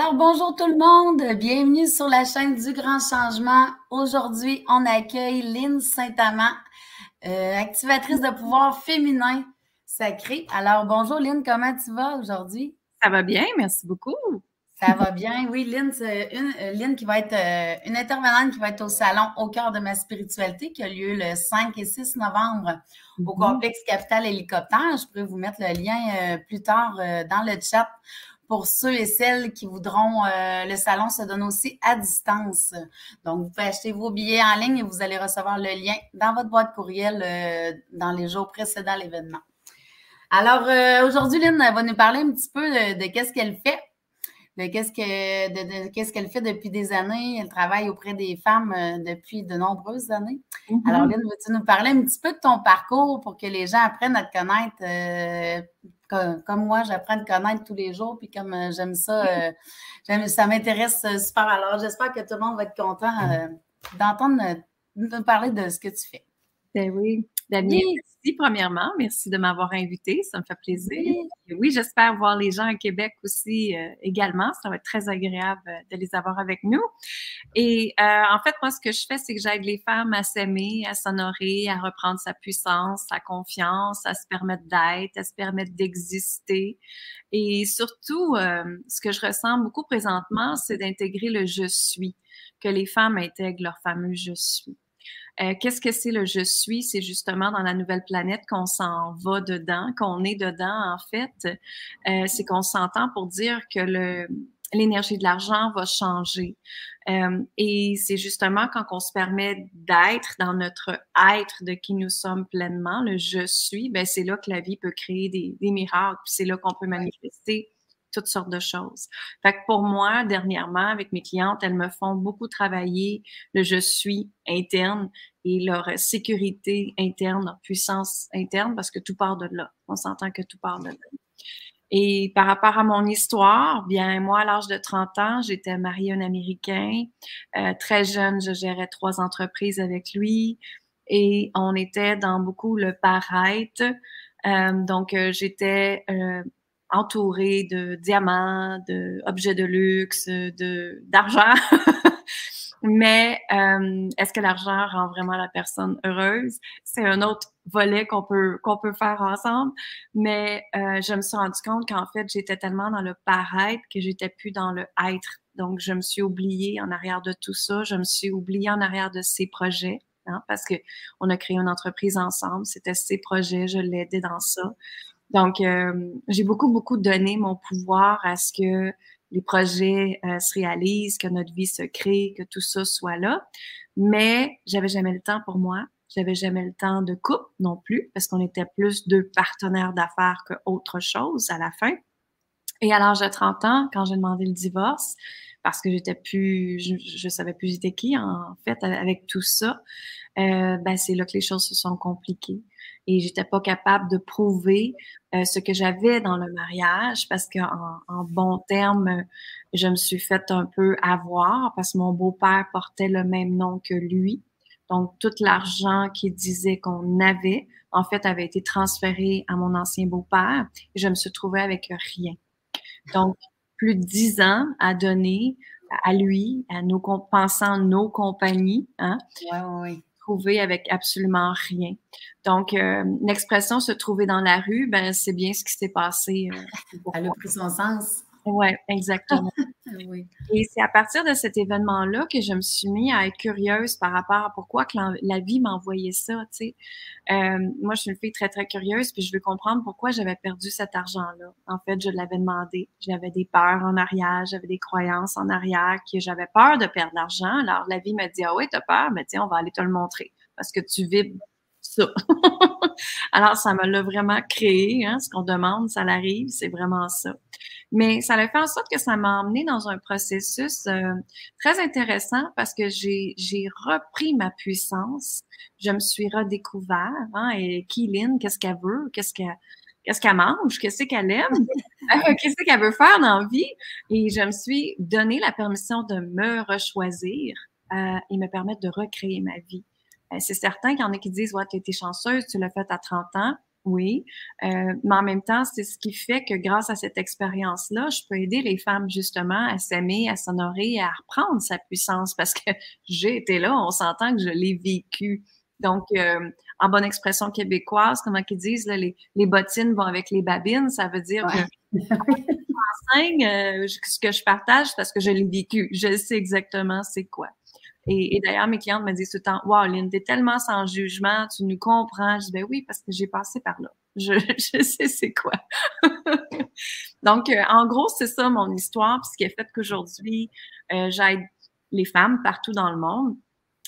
Alors bonjour tout le monde, bienvenue sur la chaîne du Grand Changement. Aujourd'hui, on accueille Lynn Saint-Amand, euh, activatrice de pouvoir féminin sacré. Alors bonjour Lynn, comment tu vas aujourd'hui? Ça va bien, merci beaucoup. Ça va bien, oui. Lynn, c'est une, euh, Lynn qui va être euh, une intervenante qui va être au salon Au cœur de ma spiritualité qui a lieu le 5 et 6 novembre au mm-hmm. complexe Capital Hélicoptère. Je pourrais vous mettre le lien plus tard dans le chat pour ceux et celles qui voudront, euh, le salon se donne aussi à distance. Donc, vous pouvez acheter vos billets en ligne et vous allez recevoir le lien dans votre boîte courriel euh, dans les jours précédant l'événement. Alors, euh, aujourd'hui, Lynn va nous parler un petit peu de, qu'est-ce qu'elle fait, de qu'est-ce que, de, qu'est-ce qu'elle fait depuis des années. Elle travaille auprès des femmes depuis de nombreuses années. Mm-hmm. Alors, Lynn, veux-tu nous parler un petit peu de ton parcours pour que les gens apprennent à te connaître comme, moi, j'apprends à te connaître tous les jours, puis comme euh, j'aime ça, euh, ça m'intéresse euh, super. Alors, j'espère que tout le monde va être content d'entendre nous parler de ce que tu fais. Ben oui. Damien, merci premièrement. Merci de m'avoir invité. Ça me fait plaisir. Oui, j'espère voir les gens à Québec aussi euh, également. Ça va être très agréable euh, de les avoir avec nous. Et euh, en fait, moi, ce que je fais, c'est que j'aide les femmes à s'aimer, à s'honorer, à reprendre sa puissance, sa confiance, à se permettre d'être, à se permettre d'exister. Et surtout, ce que je ressens beaucoup présentement, c'est d'intégrer le je suis, que les femmes intègrent leur fameux je suis. Euh, qu'est-ce que c'est le je suis? C'est justement dans la nouvelle planète qu'on s'en va dedans, qu'on est dedans, en fait. Euh, c'est qu'on s'entend pour dire que le, l'énergie de l'argent va changer. Euh, et c'est justement quand on se permet d'être dans notre être de qui nous sommes pleinement, le je suis, ben c'est là que la vie peut créer des, des miracles. C'est là qu'on peut manifester toutes sortes de choses. Fait que pour moi, dernièrement, avec mes clientes, elles me font beaucoup travailler le je suis interne et leur sécurité interne, leur puissance interne, parce que tout part de là. On s'entend que tout part de là. Et par rapport à mon histoire, bien, moi, à l'âge de 30 ans, j'étais mariée à un Américain. Euh, très jeune, je gérais trois entreprises avec lui et on était dans beaucoup le paraître. Euh, donc, euh, j'étais euh, entouré de diamants, d'objets de, luxe, de d'argent. Mais euh, est-ce que l'argent rend vraiment la personne heureuse? C'est un autre volet qu'on peut qu'on peut faire ensemble. Mais euh, je me suis rendu compte qu'en fait, j'étais tellement dans le paraître que j'étais plus dans le être. Donc, je me suis oubliée en arrière de tout ça. Je me suis oubliée en arrière de ces projets. Hein, parce que on a créé une entreprise ensemble. C'était ses projets. Je l'ai aidé dans ça. Donc, euh, j'ai beaucoup, beaucoup donné mon pouvoir à ce que les projets euh, se réalisent, que notre vie se crée, que tout ça soit là. Mais j'avais jamais le temps pour moi. J'avais jamais le temps de couple non plus, parce qu'on était plus deux partenaires d'affaires qu'autre chose à la fin. Et à l'âge de 30 ans, quand j'ai demandé le divorce, parce que j'étais plus, je, je savais plus j'étais qui en fait avec tout ça, euh, ben c'est là que les choses se sont compliquées et j'étais pas capable de prouver euh, ce que j'avais dans le mariage parce qu'en en bon terme, je me suis fait un peu avoir parce que mon beau-père portait le même nom que lui. Donc, tout l'argent qu'il disait qu'on avait, en fait, avait été transféré à mon ancien beau-père et je me suis trouvée avec rien. Donc, plus de dix ans à donner à lui, à nos pensant nos compagnies. Hein? Ouais, ouais avec absolument rien. Donc, euh, l'expression se trouver dans la rue, ben, c'est bien ce qui s'est passé. Euh, Elle a pris son sens. Oui, exactement. Et c'est à partir de cet événement-là que je me suis mis à être curieuse par rapport à pourquoi que la, vie m'envoyait ça, tu sais. Euh, moi, je suis une fille très, très curieuse, puis je veux comprendre pourquoi j'avais perdu cet argent-là. En fait, je l'avais demandé. J'avais des peurs en arrière, j'avais des croyances en arrière, que j'avais peur de perdre l'argent. Alors, la vie m'a dit, ah oui, t'as peur, mais tiens, on va aller te le montrer parce que tu vis ça. Alors, ça me l'a vraiment créé, hein, ce qu'on demande, ça l'arrive, c'est vraiment ça. Mais ça a fait en sorte que ça m'a emmené dans un processus euh, très intéressant parce que j'ai, j'ai repris ma puissance, je me suis redécouvert, hein, et Keeline, qu'est-ce qu'elle veut, qu'est-ce qu'elle qu'est-ce qu'elle mange, qu'est-ce qu'elle aime, euh, qu'est-ce qu'elle veut faire dans la vie? Et je me suis donné la permission de me rechoisir euh, et me permettre de recréer ma vie. c'est certain qu'il y en a qui disent, ouais, tu été chanceuse, tu l'as fait à 30 ans. Oui, euh, mais en même temps, c'est ce qui fait que grâce à cette expérience-là, je peux aider les femmes justement à s'aimer, à s'honorer, et à reprendre sa puissance parce que j'ai été là, on s'entend que je l'ai vécu. Donc, euh, en bonne expression québécoise, comment qu'ils disent, les, les, bottines vont avec les babines, ça veut dire que enseigne euh, ce que je partage parce que je l'ai vécu. Je sais exactement c'est quoi. Et, d'ailleurs, mes clientes me disent tout le temps, wow, Lynn, t'es tellement sans jugement, tu nous comprends. Je dis, ben oui, parce que j'ai passé par là. Je, je sais c'est quoi. Donc, euh, en gros, c'est ça mon histoire, puis ce qui est fait qu'aujourd'hui, euh, j'aide les femmes partout dans le monde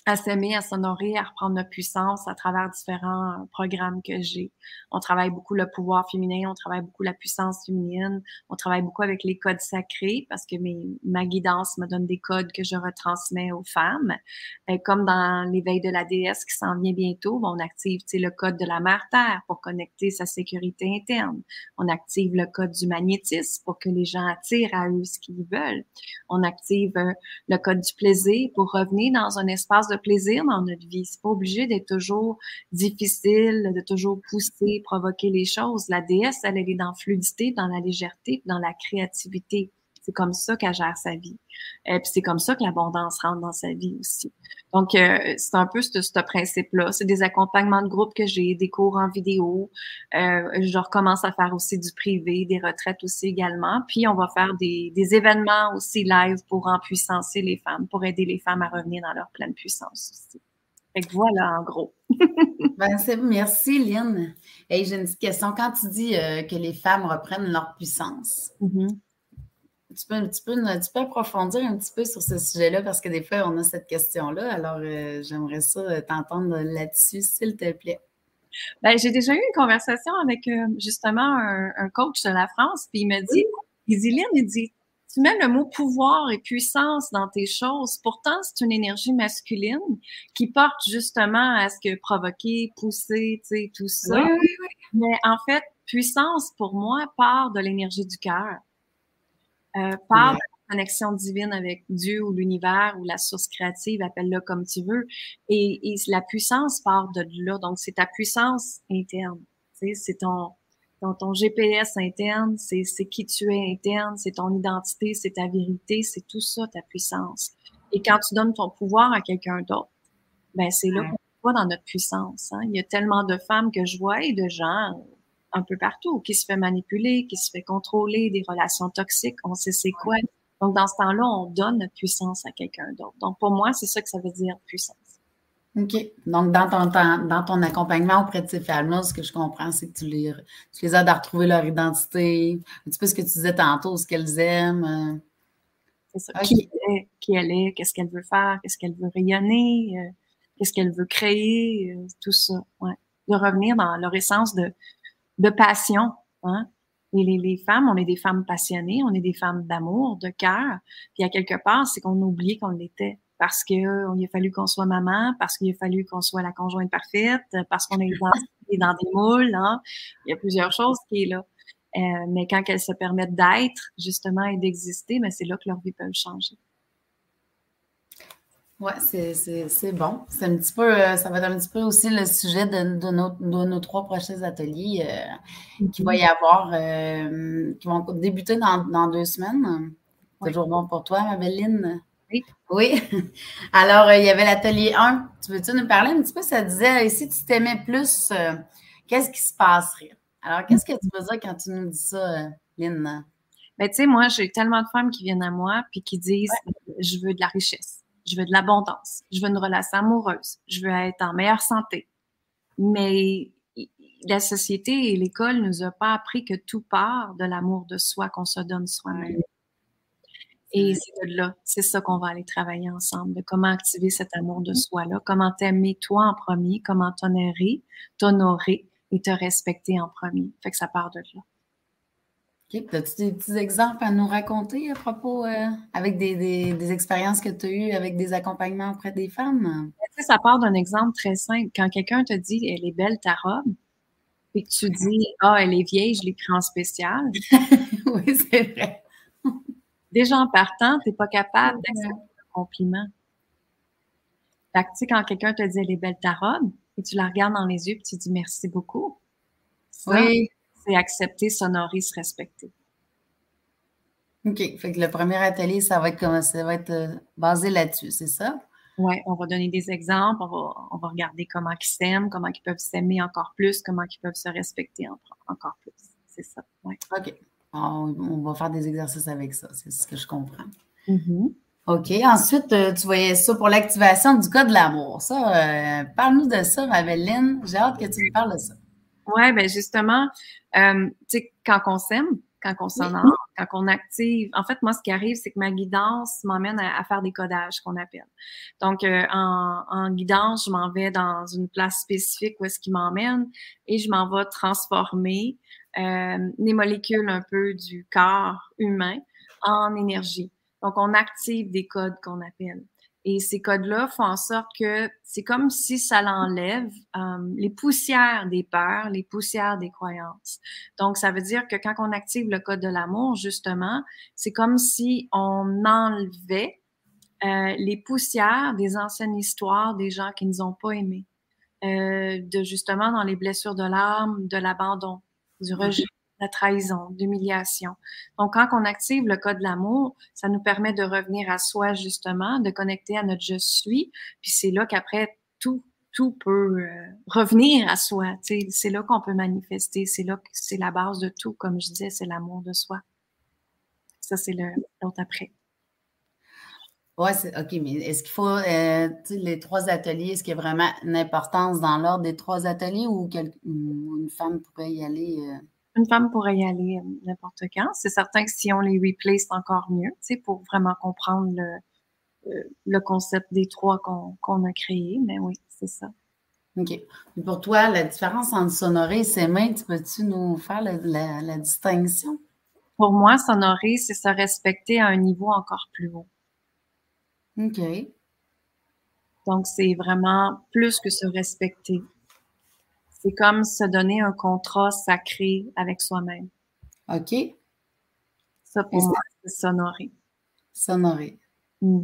à s'aimer, à s'honorer, à reprendre notre puissance à travers différents programmes que j'ai. On travaille beaucoup le pouvoir féminin, on travaille beaucoup la puissance féminine, on travaille beaucoup avec les codes sacrés parce que mes, ma guidance me donne des codes que je retransmets aux femmes. Et comme dans l'éveil de la déesse qui s'en vient bientôt, on active le code de la mère terre pour connecter sa sécurité interne. On active le code du magnétisme pour que les gens attirent à eux ce qu'ils veulent. On active euh, le code du plaisir pour revenir dans un espace plaisir dans notre vie. C'est pas obligé d'être toujours difficile, de toujours pousser, provoquer les choses. La déesse, elle, elle est dans fluidité, dans la légèreté, dans la créativité. C'est comme ça qu'elle gère sa vie. Et puis c'est comme ça que l'abondance rentre dans sa vie aussi. Donc, euh, c'est un peu ce, ce principe-là. C'est des accompagnements de groupe que j'ai, des cours en vidéo. Euh, je recommence à faire aussi du privé, des retraites aussi également. Puis, on va faire des, des événements aussi live pour empuissancer les femmes, pour aider les femmes à revenir dans leur pleine puissance aussi. Fait que voilà, en gros. ben, merci, Lynn. Et j'ai une petite question. Quand tu dis euh, que les femmes reprennent leur puissance, mm-hmm tu peux, tu, peux, tu peux approfondir un petit peu sur ce sujet-là parce que des fois, on a cette question-là. Alors, euh, j'aimerais ça euh, t'entendre là-dessus, s'il te plaît. Ben, j'ai déjà eu une conversation avec euh, justement un, coach de la France, puis il m'a dit, il dit, Lynn, il dit, tu mets le mot pouvoir et puissance dans tes choses. Pourtant, c'est une énergie masculine qui porte justement à ce que provoquer, pousser, tu sais, tout ça. Oui, oui, oui. Mais en fait, puissance, pour moi, part de l'énergie du cœur euh, par la connexion divine avec Dieu ou l'univers ou la source créative, appelle-le comme tu veux. Et, et, la puissance part de là. Donc, c'est ta puissance interne. C'est ton, ton, ton, GPS interne, c'est qui tu es interne, c'est ton identité, c'est ta vérité, c'est tout ça, ta puissance. Et quand tu donnes ton pouvoir à quelqu'un d'autre, ben c'est là qu'on voit dans notre puissance. Hein. Il y a tellement de femmes que je vois et de gens un peu partout, qui se fait manipuler, qui se fait contrôler, des relations toxiques, on sait c'est quoi. Donc, dans ce temps-là, on donne notre puissance à quelqu'un d'autre. Donc, pour moi, c'est ça que ça veut dire, puissance. OK. Donc, dans ton, dans ton accompagnement auprès de ces femmes-là, ce que je comprends, c'est que tu les, tu les aides à retrouver leur identité, un petit peu ce que tu disais tantôt, ce qu'elles aiment. Euh. C'est ça. Qui, elle est, qui elle est, qu'est-ce qu'elle veut faire, qu'est-ce qu'elle veut rayonner, euh, qu'est-ce qu'elle veut créer, euh, tout ça. Ouais. De revenir dans leur essence de, de passion. Hein? Et les, les, femmes, on est des femmes passionnées, on est des femmes d'amour, de cœur. Puis à quelque part, c'est qu'on a oublié qu'on l'était parce qu'il a fallu qu'on soit maman, parce qu'il a fallu qu'on soit la conjointe parfaite, parce qu'on est dans, dans des moules. Hein? Il y a plusieurs choses qui est là. Euh, mais quand elles se permettent d'être, justement, et d'exister, mais c'est là que leur vie peut changer. Oui, c'est bon. C'est un petit peu, euh, ça va être un petit peu aussi le sujet de, de, nos, de nos, trois prochains ateliers euh, qui va y avoir, euh, qui vont débuter dans, dans deux semaines. Toujours bon pour toi, ma belle Lynn? Oui. Oui. Alors, il y avait l'atelier 1. Tu veux-tu nous parler un petit peu? Ça disait, si tu t'aimais plus, qu'est-ce qui se passerait? Alors, qu'est-ce que tu veux dire quand tu nous dis ça, Lynn? Ben, tu sais, moi, j'ai tellement de femmes qui viennent à moi puis qui disent, je veux de la richesse je veux de l'abondance, je veux une relation amoureuse, je veux être en meilleure santé. Mais la société et l'école nous a pas appris que tout part de l'amour de soi qu'on se donne soi-même. Et c'est de là, c'est ça qu'on va aller travailler ensemble, de comment activer cet amour de soi-là, comment t'aimer toi en premier, comment t'honorer, t'honorer et te respecter en premier. Fait que ça part de là. As-tu des petits exemples à nous raconter à propos, euh, avec des, expériences que tu as eues avec des accompagnements auprès des femmes? Ça part d'un exemple très simple. Quand quelqu'un te dit Elle est belle ta robe, et que tu dis Ah, elle est vieille, je l'ai pris en spécial. oui, c'est vrai. Déjà en partant, tu n'es pas capable d'accepter un compliment. Fait que, tu sais, quand quelqu'un te dit Elle est belle ta robe, et tu la regardes dans les yeux et tu dis Merci beaucoup oui. C'est accepter, s'honorer, se respecter. OK. Fait que le premier atelier, ça va être, comme, ça va être euh, basé là-dessus, c'est ça? Oui, on va donner des exemples, on va, on va regarder comment ils s'aiment, comment ils peuvent s'aimer encore plus, comment ils peuvent se respecter encore plus. C'est ça. Ouais. OK. On, va faire des exercices avec ça, c'est ce que je comprends. Mm-hmm. OK. Ensuite, euh, tu voyais ça pour l'activation du code de l'amour. Ça, euh, parle-nous de ça, ma belle J'ai hâte que tu nous parles de ça. Oui, bien justement, euh, tu sais, quand on s'aime, quand on s'honore, quand on active. En fait, moi, ce qui arrive, c'est que ma guidance m'emmène à, faire des codages qu'on appelle. Donc, en, en, guidance, je m'en vais dans une place spécifique où est-ce qu'il m'emmène et je m'en vais transformer euh, les molécules un peu du corps humain en énergie. Donc, on active des codes qu'on appelle. Et ces codes-là font en sorte que c'est comme si ça l'enlève euh, les poussières des peurs, les poussières des croyances. Donc, ça veut dire que quand on active le code de l'amour, justement, c'est comme si on enlevait euh, les poussières des anciennes histoires des gens qui nous ont pas aimés, euh, de justement dans les blessures de l'âme, de l'abandon, du rejet, la trahison, l'humiliation. Donc, quand on active le code de l'amour, ça nous permet de revenir à soi, justement, de connecter à notre je suis. Puis c'est là qu'après, tout, tout peut euh, revenir à soi. C'est là qu'on peut manifester. C'est là que c'est la base de tout. Comme je disais, c'est l'amour de soi. Ça, c'est l'autre après. Oui, OK, mais est-ce qu'il faut, euh, les trois ateliers, est-ce qu'il y a vraiment une importance dans l'ordre des trois ateliers ou, une femme pourrait y aller? Euh? Une femme pourrait y aller euh, n'importe quand. C'est certain que si on les replay, c'est encore mieux, tu sais, pour vraiment comprendre le, le concept des trois qu'on a créés. Mais oui, c'est ça. OK. Et pour toi, la différence entre sonorer et s'aimer, peux-tu nous faire la, la distinction? Pour moi, sonorer, c'est se respecter à un niveau encore plus haut. OK. Donc, c'est vraiment plus que se respecter. C'est comme se donner un contrat sacré avec soi-même. OK. Ça, pour moi, c'est s'honorer. S'honorer. Mm.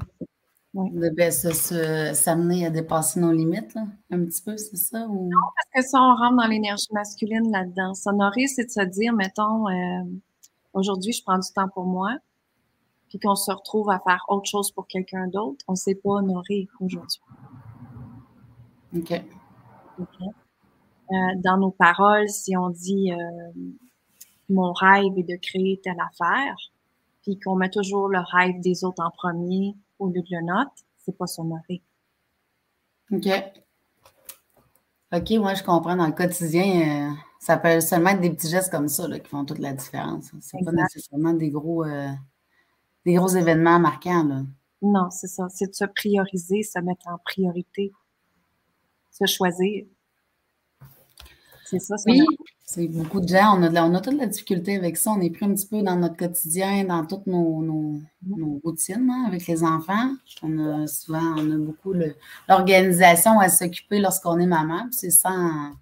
Oui. Ben, s'amener à dépasser nos limites, là, un petit peu, c'est ça? Ou... Non, parce que ça, on rentre dans l'énergie masculine là-dedans. S'honorer, c'est de se dire, mettons, euh, aujourd'hui, je prends du temps pour moi puis qu'on se retrouve à faire autre chose pour quelqu'un d'autre, on ne s'est pas honoré aujourd'hui. OK. Euh, dans nos paroles, si on dit euh, mon rêve est de créer telle affaire, puis qu'on met toujours le rêve des autres en premier au lieu de le nôtre, c'est pas s'honorer. OK. OK, moi, je comprends. Dans le quotidien, euh, ça peut seulement être des petits gestes comme ça qui font toute la différence. C'est pas nécessairement des gros des gros événements marquants. Là. Non, c'est ça. C'est de se prioriser, se mettre en priorité, se choisir. C'est ça. Oui, c'est beaucoup de gens. On a, de on a toute la difficulté avec ça. On est pris un petit peu dans notre quotidien, dans toutes nos, nos, routines hein, avec les enfants. On a souvent, on a beaucoup l'organisation à s'occuper lorsqu'on est maman. C'est sans.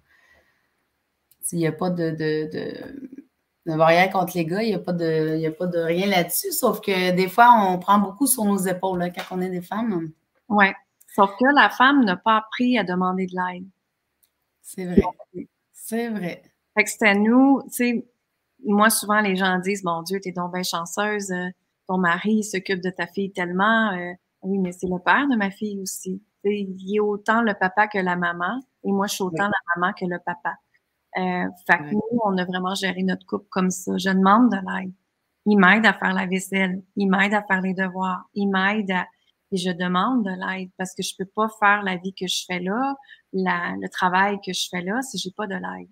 Il n'y a pas de ne va rien contre les gars, il n'y a, pas de, a pas de rien là-dessus, sauf que des fois, on prend beaucoup sur nos épaules là, quand on est des femmes. Oui, sauf que la femme n'a pas appris à demander de l'aide. C'est vrai. C'est vrai. Fait que c'est à nous, tu sais, moi, souvent, les gens disent, mon Dieu, t'es donc bien chanceuse, euh, ton mari s'occupe de ta fille tellement. Euh, oui, mais c'est le père de ma fille aussi. il est autant le papa que la maman, et moi, je suis autant la maman que le papa. Euh, fait que nous, on a vraiment géré notre couple comme ça. Je demande de l'aide. Il m'aide à faire la vaisselle. Il m'aide à faire les devoirs. Il m'aide à... Et je demande de l'aide parce que je peux pas faire la vie que je fais là, la, le travail que je fais là si j'ai pas de l'aide.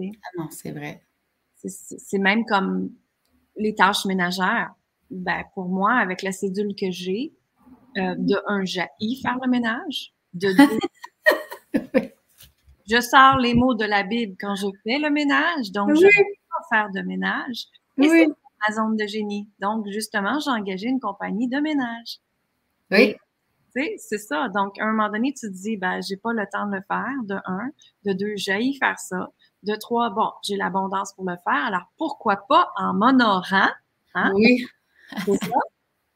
Ah non, c'est vrai. C'est même comme les tâches ménagères. Ben, pour moi, avec la cédule que j'ai, euh, de un, j'ai faire le ménage. De deux, je sors les mots de la Bible quand je fais le ménage, donc je ne peux pas faire de ménage. Et c'est ma zone de génie. Donc, justement, j'ai engagé une compagnie de ménage. Oui. C'est ça. Donc, à un moment donné, tu te dis, ben, j'ai pas le temps de le faire, de un. De deux, j'ai faire ça. De trois, bon, j'ai l'abondance pour le faire. Alors, pourquoi pas en m'honorant? Hein? Oui. c'est ça.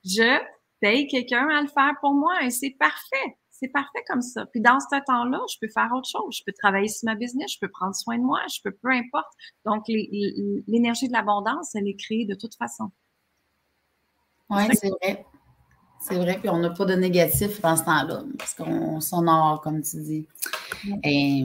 Je paye quelqu'un à le faire pour moi et c'est parfait. c'est parfait comme ça. Puis dans ce temps-là, je peux faire autre chose. Je peux travailler sur ma business, je peux prendre soin de moi, je peux, peu importe. Donc, l'énergie de l'abondance, elle est créée de toute façon. Oui, c'est vrai. C'est vrai, puis on n'a pas de négatif dans ce temps-là, parce qu'on s'honore, comme tu dis. Et,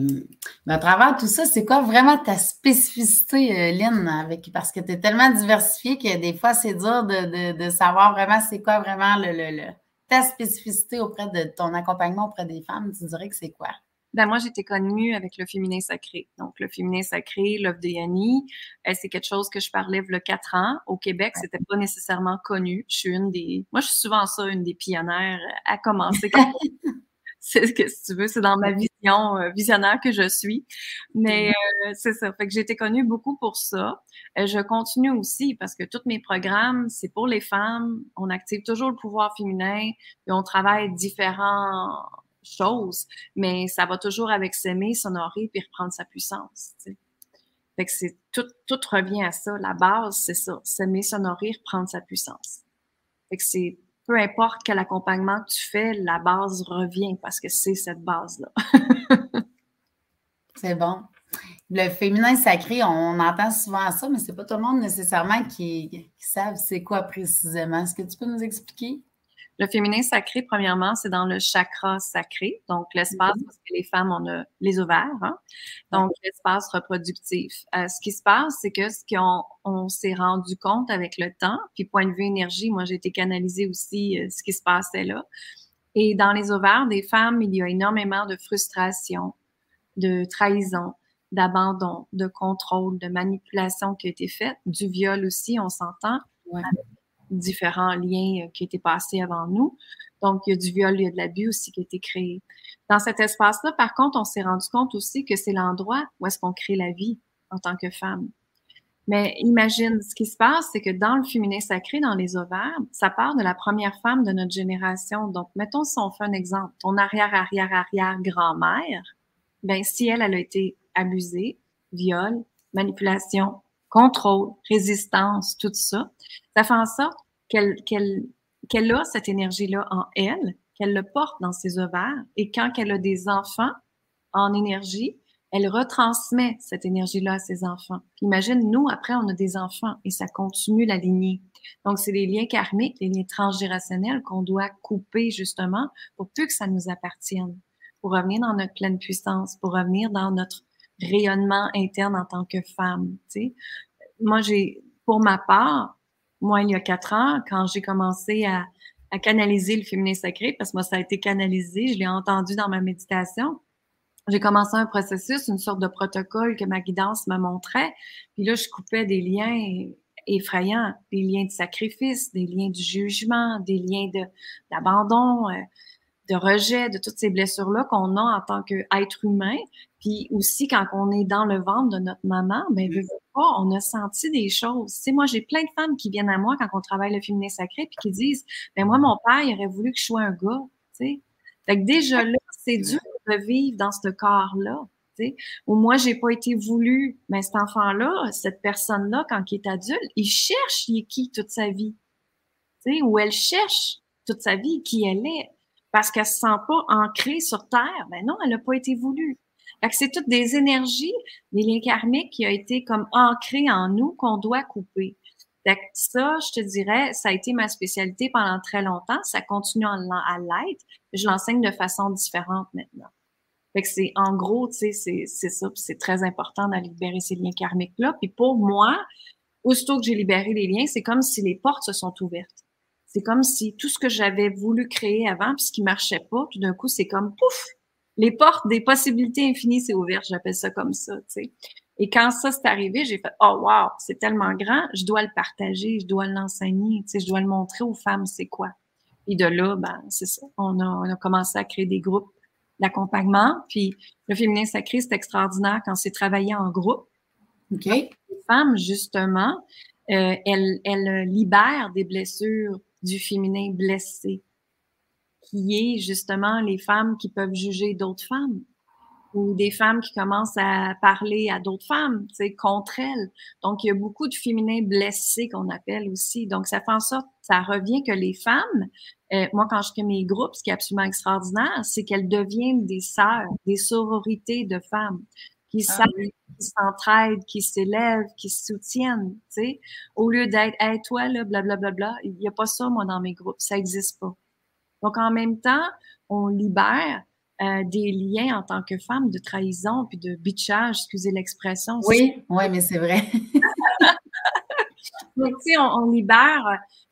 mais à travers tout ça, c'est quoi vraiment ta spécificité, euh, Lynn, avec, parce que tu es tellement diversifiée que des fois, c'est dur de, savoir vraiment c'est quoi vraiment le, ta spécificité auprès de ton accompagnement auprès des femmes. Tu dirais que c'est quoi? Ben moi, j'étais connue avec le féminin sacré. Donc, le féminin sacré, l'œuvre de Yanni, euh, c'est quelque chose que je parlais il y a quatre ans. Au Québec, c'était pas nécessairement connu. Je suis une des, moi, je suis souvent ça, une des pionnières à commencer. c'est ce que si tu veux, c'est dans ma vision euh, visionnaire que je suis. Mais euh, c'est ça. Fait que j'ai été connue beaucoup pour ça. je continue aussi parce que tous mes programmes, c'est pour les femmes. On active toujours le pouvoir féminin et on travaille différents chose, mais ça va toujours avec s'aimer, s'honorer puis reprendre sa puissance. Que c'est tout, tout revient à ça. La base, c'est ça. S'aimer, s'honorer, reprendre sa puissance. Fait c'est peu importe quel accompagnement tu fais, la base revient parce que c'est cette base-là. c'est bon. Le féminin sacré, on entend souvent ça, mais c'est pas tout le monde nécessairement qui, qui savent c'est quoi précisément. Est-ce que tu peux nous expliquer? Le féminin sacré, premièrement, c'est dans le chakra sacré, donc l'espace mhm. parce que les femmes, on a les ovaires, hein? donc l'espace reproductif. Euh, ce qui se passe, c'est que ce qu'on on, s'est rendu compte avec le temps, puis point de vue énergie, moi j'ai été canalisée aussi euh, ce qui se passait là. Et dans les ovaires des femmes, il y a énormément de frustration, de trahison, d'abandon, de contrôle, de manipulation qui a été faite, du viol aussi, on s'entend, différents liens euh, qui étaient passés avant nous. Donc, il y a du viol, il y a de l'abus aussi qui a été créé. Dans cet espace-là, par contre, on s'est rendu compte aussi que c'est l'endroit où est-ce qu'on crée la vie en tant que femme. Mais imagine, ce qui se passe, c'est que dans le féminin sacré, dans les ovaires, ça part de la première femme de notre génération. Donc, mettons si on fait un exemple, ton arrière-arrière-arrière-grand-mère, ben si elle, elle a été abusée, viol, manipulation, contrôle, résistance, tout ça, ça fait en sorte qu'elle qu'elle a cette énergie-là en elle, qu'elle le porte dans ses ovaires, et quand elle a des enfants en énergie, elle retransmet cette énergie-là à ses enfants. imagine, nous, après, on a des enfants et ça continue la lignée. Donc, c'est les liens karmiques, les liens transgénérationnels qu'on doit couper justement pour plus que ça nous appartienne, pour revenir dans notre pleine puissance, pour revenir dans notre rayonnement interne en tant que femme. Tu sais. Moi, j'ai, pour ma part, moi, il y a quatre ans, quand j'ai commencé à, canaliser le féminin sacré, parce que moi, ça a été canalisé, je l'ai entendu dans ma méditation. J'ai commencé un processus, une sorte de protocole que ma guidance me montrait. Puis là, je coupais des liens effrayants, des liens de sacrifice, des liens du jugement, des liens d'abandon, euh, de rejet, de toutes ces blessures-là qu'on a en tant qu'être humain. Puis aussi, quand on est dans le ventre de notre maman, ben, mmh. pas, on a senti des choses. Tu sais, moi, j'ai plein de femmes qui viennent à moi quand on travaille le féminin sacré, puis qui disent, ben moi, mon père, il aurait voulu que je sois un gars, tu sais. Fait que déjà là, c'est dur de vivre dans ce corps-là, tu sais. Ou moi, j'ai pas été voulu, mais cet enfant-là, cette personne-là, quand il est adulte, il cherche il est qui toute sa vie, tu sais, ou elle cherche toute sa vie qui elle est parce qu'elle se sent pas ancrée sur Terre. Ben non, elle n'a pas été voulue. Fait que c'est toutes des énergies, des liens karmiques qui ont été comme ancrés en nous qu'on doit couper. Fait que ça, je te dirais, ça a été ma spécialité pendant très longtemps. Ça continue à l'être. Je l'enseigne de façon différente maintenant. Fait que c'est, en gros, tu sais, c'est ça. c'est très important d'aller libérer ces liens karmiques-là. Puis pour moi, aussitôt que j'ai libéré les liens, c'est comme si les portes se sont ouvertes. C'est comme si tout ce que j'avais voulu créer avant, puis ce qui marchait pas, tout d'un coup, c'est comme pouf, les portes des possibilités infinies s'est ouvertes, j'appelle ça comme ça, tu sais. Et quand ça s'est arrivé, j'ai fait oh wow, c'est tellement grand, je dois le partager, je dois l'enseigner, tu sais, je dois le montrer aux femmes c'est quoi? Et de là, ben c'est ça, on a, on a commencé à créer des groupes d'accompagnement, puis le féminin sacré c'est extraordinaire quand c'est travaillé en groupe. Ok. Les femmes justement, euh, elles, elles libèrent des blessures du féminin blessé, qui est justement les femmes qui peuvent juger d'autres femmes ou des femmes qui commencent à parler à d'autres femmes, tu sais, contre elles. Donc, il y a beaucoup de féminins blessés qu'on appelle aussi. Donc, ça fait en sorte, ça revient que les femmes, euh, moi, quand je fais mes groupes, ce qui est absolument extraordinaire, c'est qu'elles deviennent des sœurs, des sororités de femmes qui ah qui s'entraident, qui s'élèvent, qui se soutiennent, tu sais, au lieu d'être, hey, toi, là, blablabla, bla, bla, bla, il n'y a pas ça, moi, dans mes groupes, ça n'existe pas. Donc, en même temps, on libère euh, des liens en tant que femme de trahison puis de bitchage, excusez l'expression. Oui, oui, mais c'est vrai. Donc, tu sais, on, libère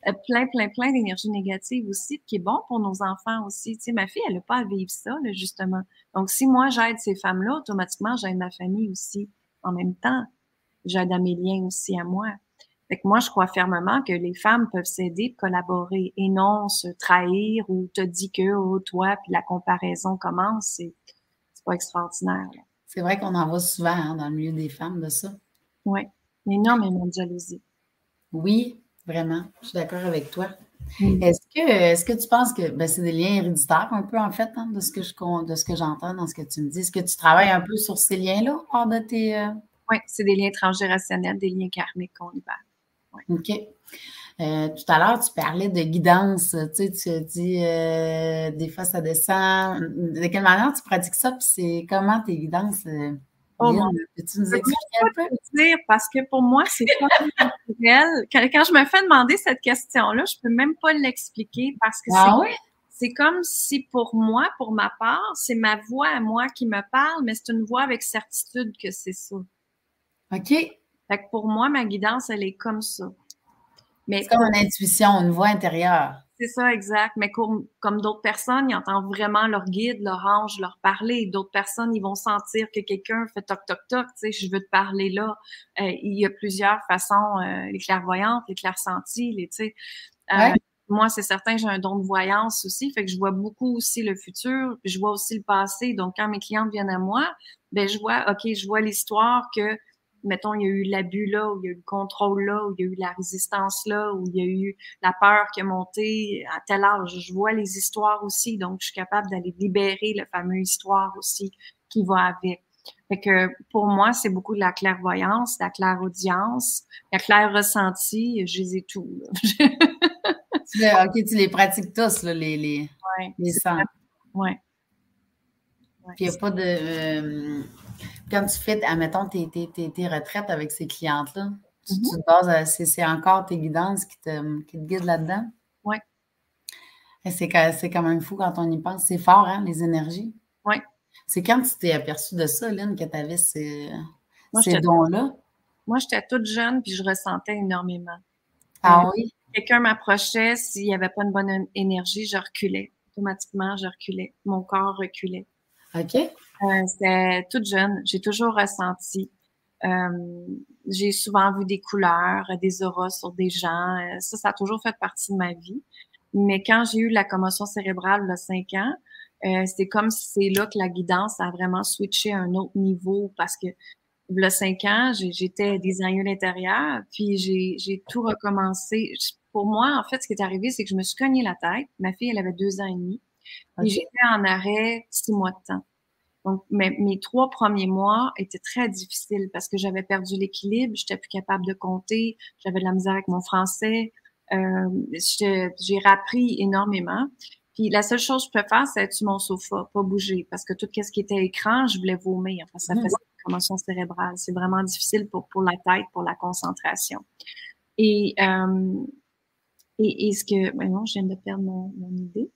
euh, plein, plein, plein d'énergie négative aussi, qui est bon pour nos enfants aussi. Tu sais, ma fille, elle n'a pas à vivre ça, là, justement. Donc, si moi, j'aide ces femmes-là, automatiquement, j'aide ma famille aussi en même temps. J'aide à mes liens aussi à moi. Fait que moi, je crois fermement que les femmes peuvent s'aider, collaborer et non se trahir ou te dire que, oh, toi, puis la comparaison commence. C'est, pas extraordinaire. C'est vrai qu'on en voit souvent hein, dans le milieu des femmes de ça. Oui, énormément de jalousie. Oui, vraiment. Je suis d'accord avec toi. Mm. Est-ce que, est que tu penses que ben, c'est des liens héréditaires un peu en fait hein, de ce que je de ce que j'entends dans ce que tu me dis? Est-ce que tu travailles un peu sur ces liens-là hors de tes. Euh? Oui, c'est des liens transgénérationnels, des liens karmiques qu'on libère. OK. Euh, tout à l'heure, tu parlais de guidance. Tu sais, tu as dit euh, des fois ça descend. De quelle manière tu pratiques ça? Puis c'est comment tes guidances? Oh peux-tu nous expliquer un peu? Dire parce que pour moi, c'est pas naturel. Quand, quand, je me fais demander cette question-là, je peux même pas l'expliquer parce que ah c'est comme si pour moi, pour ma part, c'est ma voix à moi qui me parle, mais c'est une voix avec certitude que c'est ça. OK. Fait que pour moi, ma guidance, elle est comme ça. c'est comme une intuition, une voix intérieure. C'est ça, exact. Mais comme, comme d'autres personnes, ils entendent vraiment leur guide, leur ange leur parler. D'autres personnes, ils vont sentir que quelqu'un fait toc, toc, toc, tu sais, je veux te parler là. Euh, il y a plusieurs façons, euh, les clairvoyantes, les clairsenties, les, tu sais. Euh, moi, c'est certain, j'ai un don de voyance aussi, fait que je vois beaucoup aussi le futur, puis je vois aussi le passé. Donc, quand mes clientes viennent à moi, ben je vois, OK, je vois l'histoire que mettons, il y a eu l'abus là, ou il y a eu le contrôle là, ou il y a eu la résistance là, ou il y a eu la peur qui est montée à tel âge. Je vois les histoires aussi, donc je suis capable d'aller libérer la fameuse histoire aussi qui va avec. Fait que pour moi, c'est beaucoup de la clairvoyance, de la clairaudience, la clair ressenti, je les ai tous. ok, tu les pratiques tous, là, les, les, ouais, les sens. Ouais. Puis il n'y a pas de. Euh, quand tu fais, admettons, tes, tes, tes, retraites avec ces clientes-là, tu, mm-hmm. te bases, c'est encore tes guidances qui te, qui te guident là-dedans? Oui. C'est quand même fou quand on y pense. C'est fort, hein, les énergies? Oui. C'est quand tu t'es aperçu de ça, Lynn, que tu avais ces, ces dons-là? Moi, j'étais toute jeune puis je ressentais énormément. Ah oui? Quelqu'un m'approchait, s'il n'y avait pas une bonne énergie, je reculais. Automatiquement, je reculais. Mon corps reculait. OK. Euh, C'était toute jeune. J'ai toujours ressenti. Euh, j'ai souvent vu des couleurs, des auras sur des gens. Euh, ça, ça a toujours fait partie de ma vie. Mais quand j'ai eu la commotion cérébrale il y a cinq ans, euh, c'est comme si c'est là que la guidance a vraiment switché à un autre niveau parce que il y a cinq ans, j'étais designer l'intérieur, puis j'ai tout recommencé. Pour moi, en fait, ce qui est arrivé, c'est que je me suis cogné la tête. Ma fille, elle avait deux ans et demi. Et j'étais en arrêt six mois de temps. Donc, mes, mes, trois premiers mois étaient très difficiles parce que j'avais perdu l'équilibre, j'étais plus capable de compter, j'avais de la misère avec mon français, euh, j'ai appris énormément. Puis la seule chose que je peux faire, c'est être sur mon sofa, pas bouger, parce que tout ce qui était écran, je voulais vomir. Enfin, ça mmh. faisait une commotion cérébrale. C'est vraiment difficile pour, pour la tête, pour la concentration. Et, euh, et, et ce que... Ben non, je viens de perdre mon, mon idée.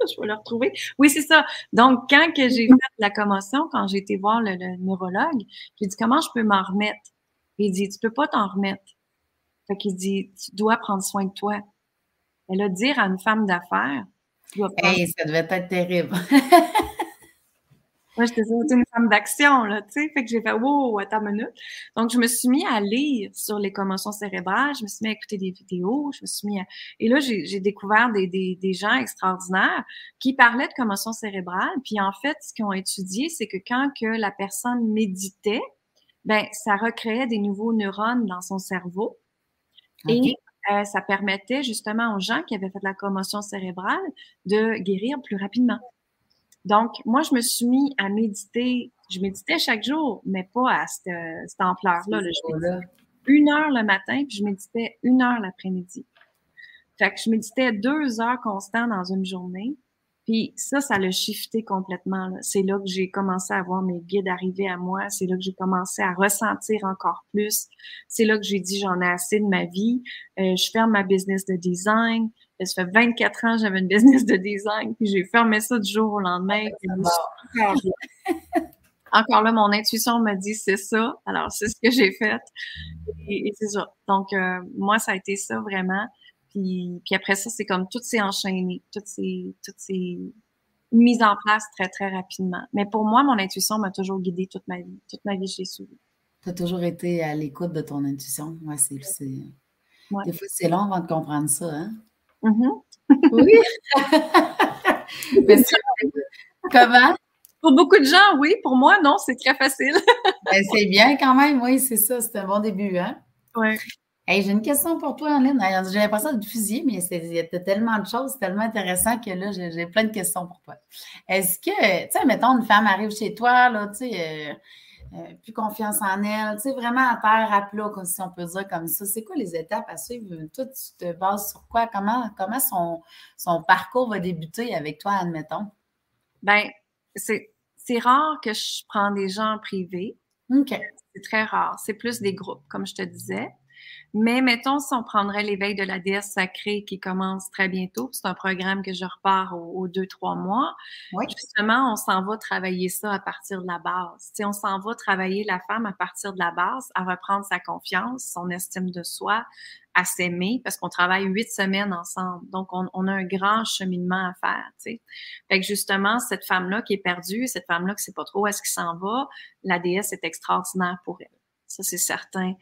je vais le retrouver. Oui, c'est ça. Donc, quand que j'ai fait la commotion, quand j'ai été voir le, neurologue, j'ai dit comment je peux m'en remettre? il dit, tu peux pas t'en remettre. Fait qu'il dit, tu dois prendre soin de toi. Elle a dire à une femme d'affaires, tu dois prendre... Hey, ça devait être terrible. Moi, j'étais une femme d'action, là, tu sais. Fait que j'ai fait, wow, attends une minute. Donc, je me suis mis à lire sur les commotions cérébrales. Je me suis mis à écouter des vidéos. Je me suis mis à... Et là, j'ai découvert des, des, des, gens extraordinaires qui parlaient de commotions cérébrales. Puis, en fait, ce qu'ils ont étudié, c'est que quand que la personne méditait, ben, ça recréait des nouveaux neurones dans son cerveau. Et euh, ça permettait justement aux gens qui avaient fait de la commotion cérébrale de guérir plus rapidement. Donc, moi, je me suis mis à méditer. Je méditais chaque jour, mais pas à cette, cette ampleur-là. Je méditais une heure le matin, puis je méditais une heure l'après-midi. Fait que je méditais deux heures constantes dans une journée. Puis ça, ça l'a shifté complètement. C'est là que j'ai commencé à voir mes guides arriver à moi. C'est là que j'ai commencé à ressentir encore plus. C'est là que j'ai dit j'en ai assez de ma vie. Euh, je ferme ma business de design. Ça fait 24 ans que j'avais une business de design. Puis j'ai fermé ça du jour au lendemain. encore là, mon intuition m'a dit c'est ça. Alors c'est ce que j'ai fait. Et, c'est ça. Donc euh, moi, ça a été ça vraiment. Puis, puis après ça, c'est comme tout s'est enchaîné, tout s'est, tout s'est mis en place très, très rapidement. Mais pour moi, mon intuition m'a toujours guidée toute ma vie. Toute ma vie, je l'ai suivie. Tu as toujours été à l'écoute de ton intuition? Ouais, c'est, c'est... Des fois, c'est long avant de comprendre ça, hein? Mm-hmm. Oui! Mais Comment? Pour beaucoup de gens, oui. Pour moi, non, c'est très facile. Ben, c'est bien quand même, oui, c'est ça. C'est un bon début, hein? Oui j'ai une question pour toi, Anne. J'ai l'impression de fusiller, mais il y a tellement de choses, tellement intéressant que là, j'ai plein de questions pour toi. Est-ce que, tu sais, mettons, une femme arrive chez toi, là, tu sais, euh, euh, plus confiance en elle, tu sais, vraiment à terre, à plat, si on peut dire comme ça. C'est quoi les étapes à suivre? Toi, tu te bases sur quoi? Comment, comment son, son parcours va débuter avec toi, admettons? Bien, c'est rare que je prends des gens en privé. OK. C'est très rare. C'est plus des groupes, comme je te disais. Mais mettons, si on prendrait l'éveil de la déesse sacrée qui commence très bientôt, c'est un programme que je repars aux, deux, trois mois. Justement, on s'en va travailler ça à partir de la base. Si on s'en va travailler la femme à partir de la base, à reprendre sa confiance, son estime de soi, à s'aimer, parce qu'on travaille huit semaines ensemble. Donc, on, a un grand cheminement à faire, tu sais. Fait que justement, cette femme-là qui est perdue, cette femme-là qui sait pas trop où est-ce qu'il s'en va, la déesse est extraordinaire pour elle. Ça, c'est certain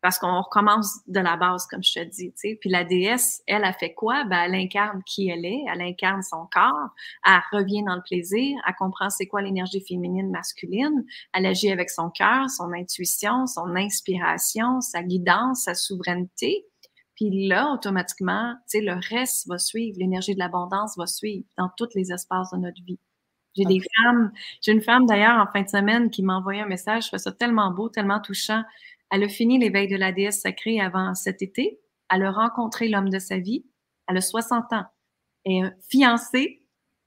parce qu'on recommence de la base, comme je te dis. Tu sais. Puis la déesse, elle a fait quoi? Ben, elle incarne qui elle est, elle incarne son corps, elle revient dans le plaisir, elle comprend c'est quoi l'énergie féminine, masculine, elle agit avec son cœur, son intuition, son inspiration, sa guidance, sa souveraineté. Puis là, automatiquement, tu sais, le reste va suivre, l'énergie de l'abondance va suivre dans tous les espaces de notre vie. J'ai des femmes, j'ai une femme d'ailleurs en fin de semaine qui m'a envoyé un message, je trouve ça tellement beau, tellement touchant. Elle a fini l'éveil de la déesse sacrée avant cet été. Elle a rencontré l'homme de sa vie. Elle a 60 ans. Elle est fiancée.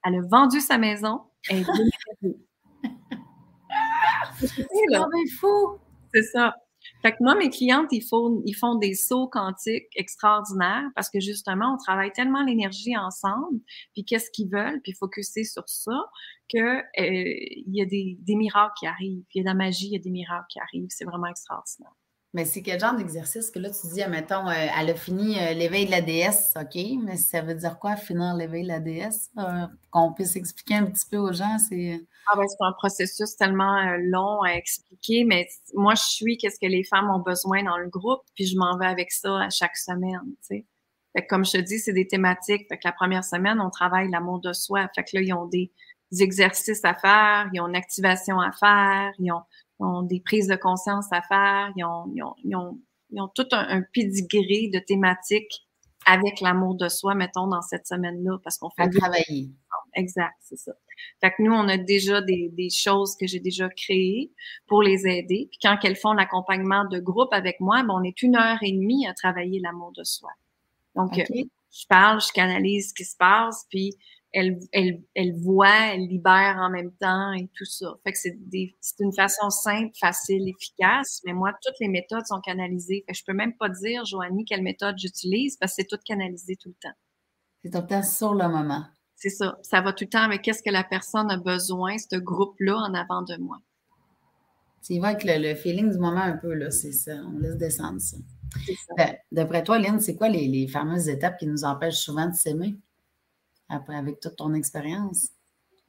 Elle a vendu sa maison. Elle est C'est fou! C'est ça. Fait que moi, mes clientes, ils font, ils font des sauts quantiques extraordinaires parce que justement, on travaille tellement l'énergie ensemble, puis qu'est-ce qu'ils veulent, puis focuser sur ça, que euh, il y a des, des miracles qui arrivent. Il y a de la magie, il y a des miracles qui arrivent. C'est vraiment extraordinaire. Mais c'est quel genre d'exercice que là, tu dis, admettons, euh, elle a fini euh, l'éveil de la déesse, OK, mais ça veut dire quoi, finir l'éveil de la déesse? Euh, qu'on puisse expliquer un petit peu aux gens, c'est... Ah ben, c'est un processus tellement long à expliquer, mais moi, je suis qu'est-ce que les femmes ont besoin dans le groupe, puis je m'en vais avec ça à chaque semaine, tu sais. Fait que comme je te dis, c'est des thématiques. Fait que la première semaine, on travaille l'amour de soi. Fait que là, ils ont des exercices à faire, ils ont une activation à faire, ils ont ont des prises de conscience à faire, ils ont, ils ont, ils ont, ils ont tout un, un pedigree de thématiques avec l'amour de soi, mettons, dans cette semaine-là, parce qu'on fait... À travailler. Exact, c'est ça. Fait que nous, on a déjà des, des choses que j'ai déjà créées pour les aider. Puis quand elles font l'accompagnement de groupe avec moi, ben, on est une heure et demie à travailler l'amour de soi. Donc, je parle, je canalise ce qui se passe, puis elle, elle, elle voit, elle libère en même temps et tout ça. Fait que c'est une façon simple, facile, efficace, mais moi, toutes les méthodes sont canalisées. Fait que je peux même pas dire, Joanie, quelle méthode j'utilise parce que c'est tout canalisé tout le temps. C'est tout le temps sur le moment. C'est ça. Ça va tout le temps avec qu'est-ce que la personne a besoin, ce groupe-là, en avant de moi. Tu y vas avec le, feeling du moment un peu, là, c'est ça. On laisse descendre ça. ça. Ben, d'après toi, Lynn, c'est quoi les, les fameuses étapes qui nous empêchent souvent de s'aimer? Après, avec toute ton expérience?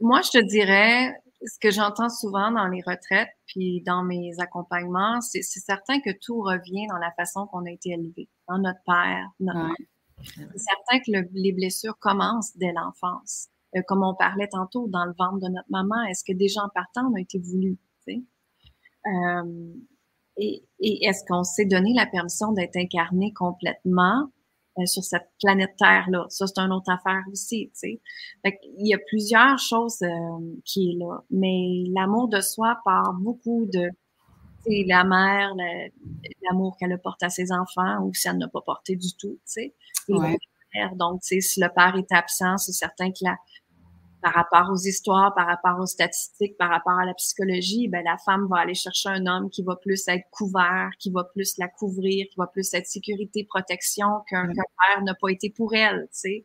Moi, je te dirais, ce que j'entends souvent dans les retraites, puis dans mes accompagnements, c'est certain que tout revient dans la façon qu'on a été élevé, dans notre père, notre C'est certain que les blessures commencent dès l'enfance. Euh, comme on parlait tantôt, dans le ventre de notre maman, est-ce que déjà en partant, on a été voulu? Euh, et, et est-ce qu'on s'est donné la permission d'être incarné complètement? Sur cette planète Terre-là. Ça, c'est une autre affaire aussi, tu sais. Il y a plusieurs choses euh, qui est là. Mais l'amour de soi part beaucoup de la mère, l'amour qu'elle porte à ses enfants ou si elle n'a pas porté du tout, tu sais. Donc, si le père est absent, c'est certain que la, par rapport aux histoires, par rapport aux statistiques, par rapport à la psychologie, ben, la femme va aller chercher un homme qui va plus être couvert, qui va plus la couvrir, qui va plus être sécurité, protection qu'un père n'a pas été pour elle, tu sais.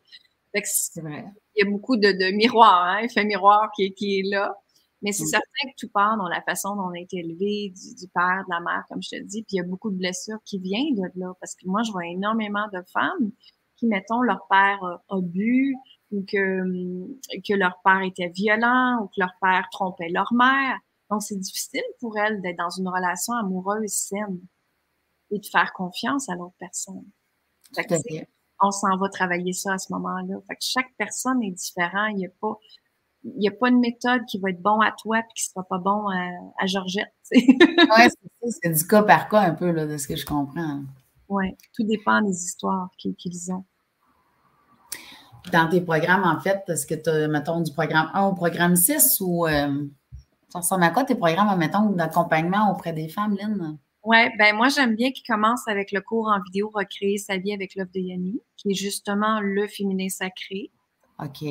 c'est vrai. Il y a beaucoup de, de miroirs, hein, effet miroir qui, qui est là. Mais c'est certain que tout part dans la façon dont on a été élevé, du, père, de la mère, comme je te dis. Puis il y a beaucoup de blessures qui viennent de là. Parce que moi, je vois énormément de femmes qui, mettons, leur père a, bu ou que, que leur père était violent ou que leur père trompait leur mère. Donc, c'est difficile pour elles d'être dans une relation amoureuse saine et de faire confiance à l'autre personne. on s'en va travailler ça à ce moment-là. Fait que chaque personne est différente. Il n'y a pas, il a pas une méthode qui va être bon à toi et qui ne sera pas bon à, Georgette. oui, c'est ça. C'est du cas par cas un peu là, de ce que je comprends. Oui, tout dépend des histoires qu'ils ont. Dans tes programmes, en fait, est-ce que tu as, mettons, du programme 1 au programme 6 ou euh, ça ressemble à quoi tes programmes, mettons, d'accompagnement auprès des femmes, Lynn? Oui, ben moi, j'aime bien qu'ils commencent avec le cours en vidéo Recréer sa vie avec l'œuvre de Yanni, qui est justement le féminin sacré. OK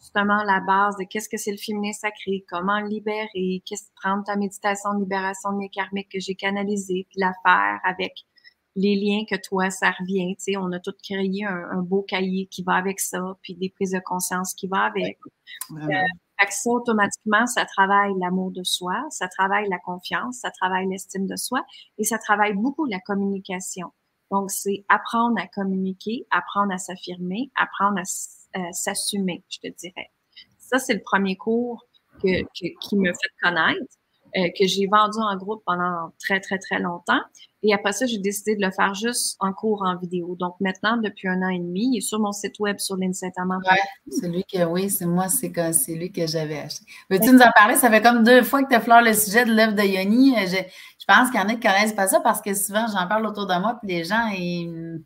justement la base de qu'est-ce que c'est le féminin sacré, comment le libérer, qu'est-ce prendre ta méditation de libération de mes karmiques que j'ai canalisée, puis la faire avec les liens que toi, ça revient. Tu sais, on a tout créé un, beau cahier qui va avec ça, puis des prises de conscience qui va avec. Euh, ça, automatiquement, ça travaille l'amour de soi, ça travaille la confiance, ça travaille l'estime de soi et ça travaille beaucoup la communication. Donc, c'est apprendre à communiquer, apprendre à s'affirmer, apprendre à euh, s'assumer, je te dirais. Ça, c'est le premier cours que, qui me fait connaître, euh, que j'ai vendu en groupe pendant très, très, très longtemps. Et après ça, j'ai décidé de le faire juste en cours en vidéo. Donc maintenant, depuis un an et demi, il est sur mon site web sur l'Instagram. Oui, c'est lui que, oui, c'est moi, c'est lui que j'avais acheté. Veux-tu nous en parler? Ça fait comme deux fois que tu effleures le sujet de l'œuvre de Yoni. Je, je pense qu'il y en a qui connaissent pas ça parce que souvent, j'en parle autour de moi, puis les gens, ils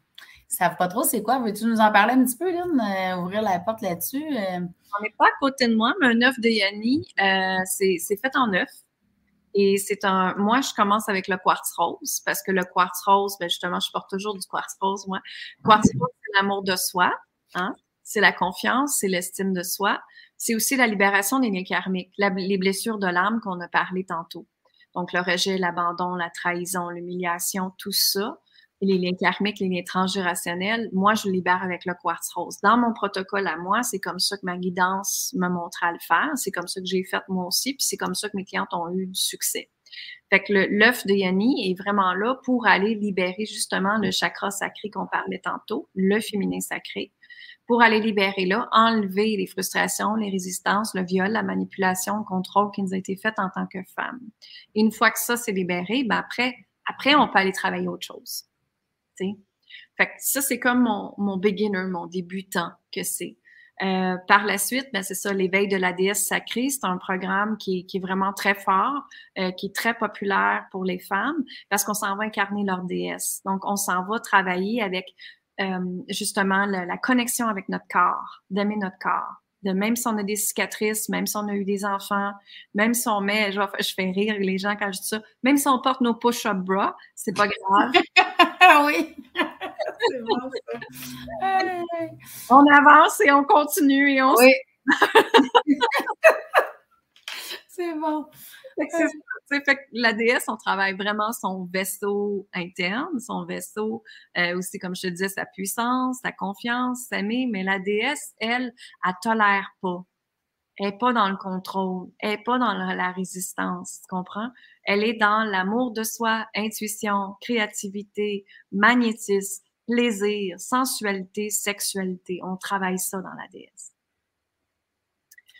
savent pas trop c'est quoi. Veux-tu nous en parler un petit peu, Lynn? Euh, ouvrir la porte là-dessus? Euh? On n'est pas à côté de moi, mais un œuf de Yanni, euh, c'est fait en œuf. Et c'est un. Moi, je commence avec le quartz rose parce que le quartz rose, ben justement, je porte toujours du quartz rose, moi. Quartz rose, c'est l'amour de soi, hein? C'est la confiance, c'est l'estime de soi. C'est aussi la libération des liens karmiques, les blessures de l'âme qu'on a parlé tantôt. Donc, le rejet, l'abandon, la trahison, l'humiliation, tout ça les liens karmiques, les liens transgénérationnels, moi, je libère avec le quartz rose. Dans mon protocole à moi, c'est comme ça que ma guidance me montre à le faire. C'est comme ça que j'ai fait moi aussi, puis c'est comme ça que mes clientes ont eu du succès. Fait que l'œuf de Yanni est vraiment là pour aller libérer justement le chakra sacré qu'on parlait tantôt, le féminin sacré, pour aller libérer là, enlever les frustrations, les résistances, le viol, la manipulation, le contrôle qui nous a été fait en tant que femme. Et une fois que ça c'est libéré, ben après, après on peut aller travailler autre chose. Fait que ça, c'est comme mon, mon beginner, mon débutant que c'est. Euh, par la suite, ben c'est ça, l'éveil de la déesse sacrée, c'est un programme qui, est vraiment très fort, euh, qui est très populaire pour les femmes, parce qu'on s'en va incarner leur déesse. Donc, on s'en va travailler avec euh, justement la connexion avec notre corps, d'aimer notre corps, de même si on a des cicatrices, même si on a eu des enfants, même si on met, je, je fais rire les gens quand je dis ça, même si on porte nos push-up bras, c'est pas grave. oui. c'est bon, ça. on avance et on continue et on. Oui. c'est bon. Fait que la déesse, on travaille vraiment son vaisseau interne, son vaisseau euh, aussi, comme je te disais, sa puissance, sa confiance, s'aimer. Mais la déesse, elle, elle tolère pas. Elle n'est pas dans le contrôle, elle n'est pas dans la, résistance, tu comprends? Elle est dans l'amour de soi, intuition, créativité, magnétisme, plaisir, sensualité, sexualité. On travaille ça dans la déesse.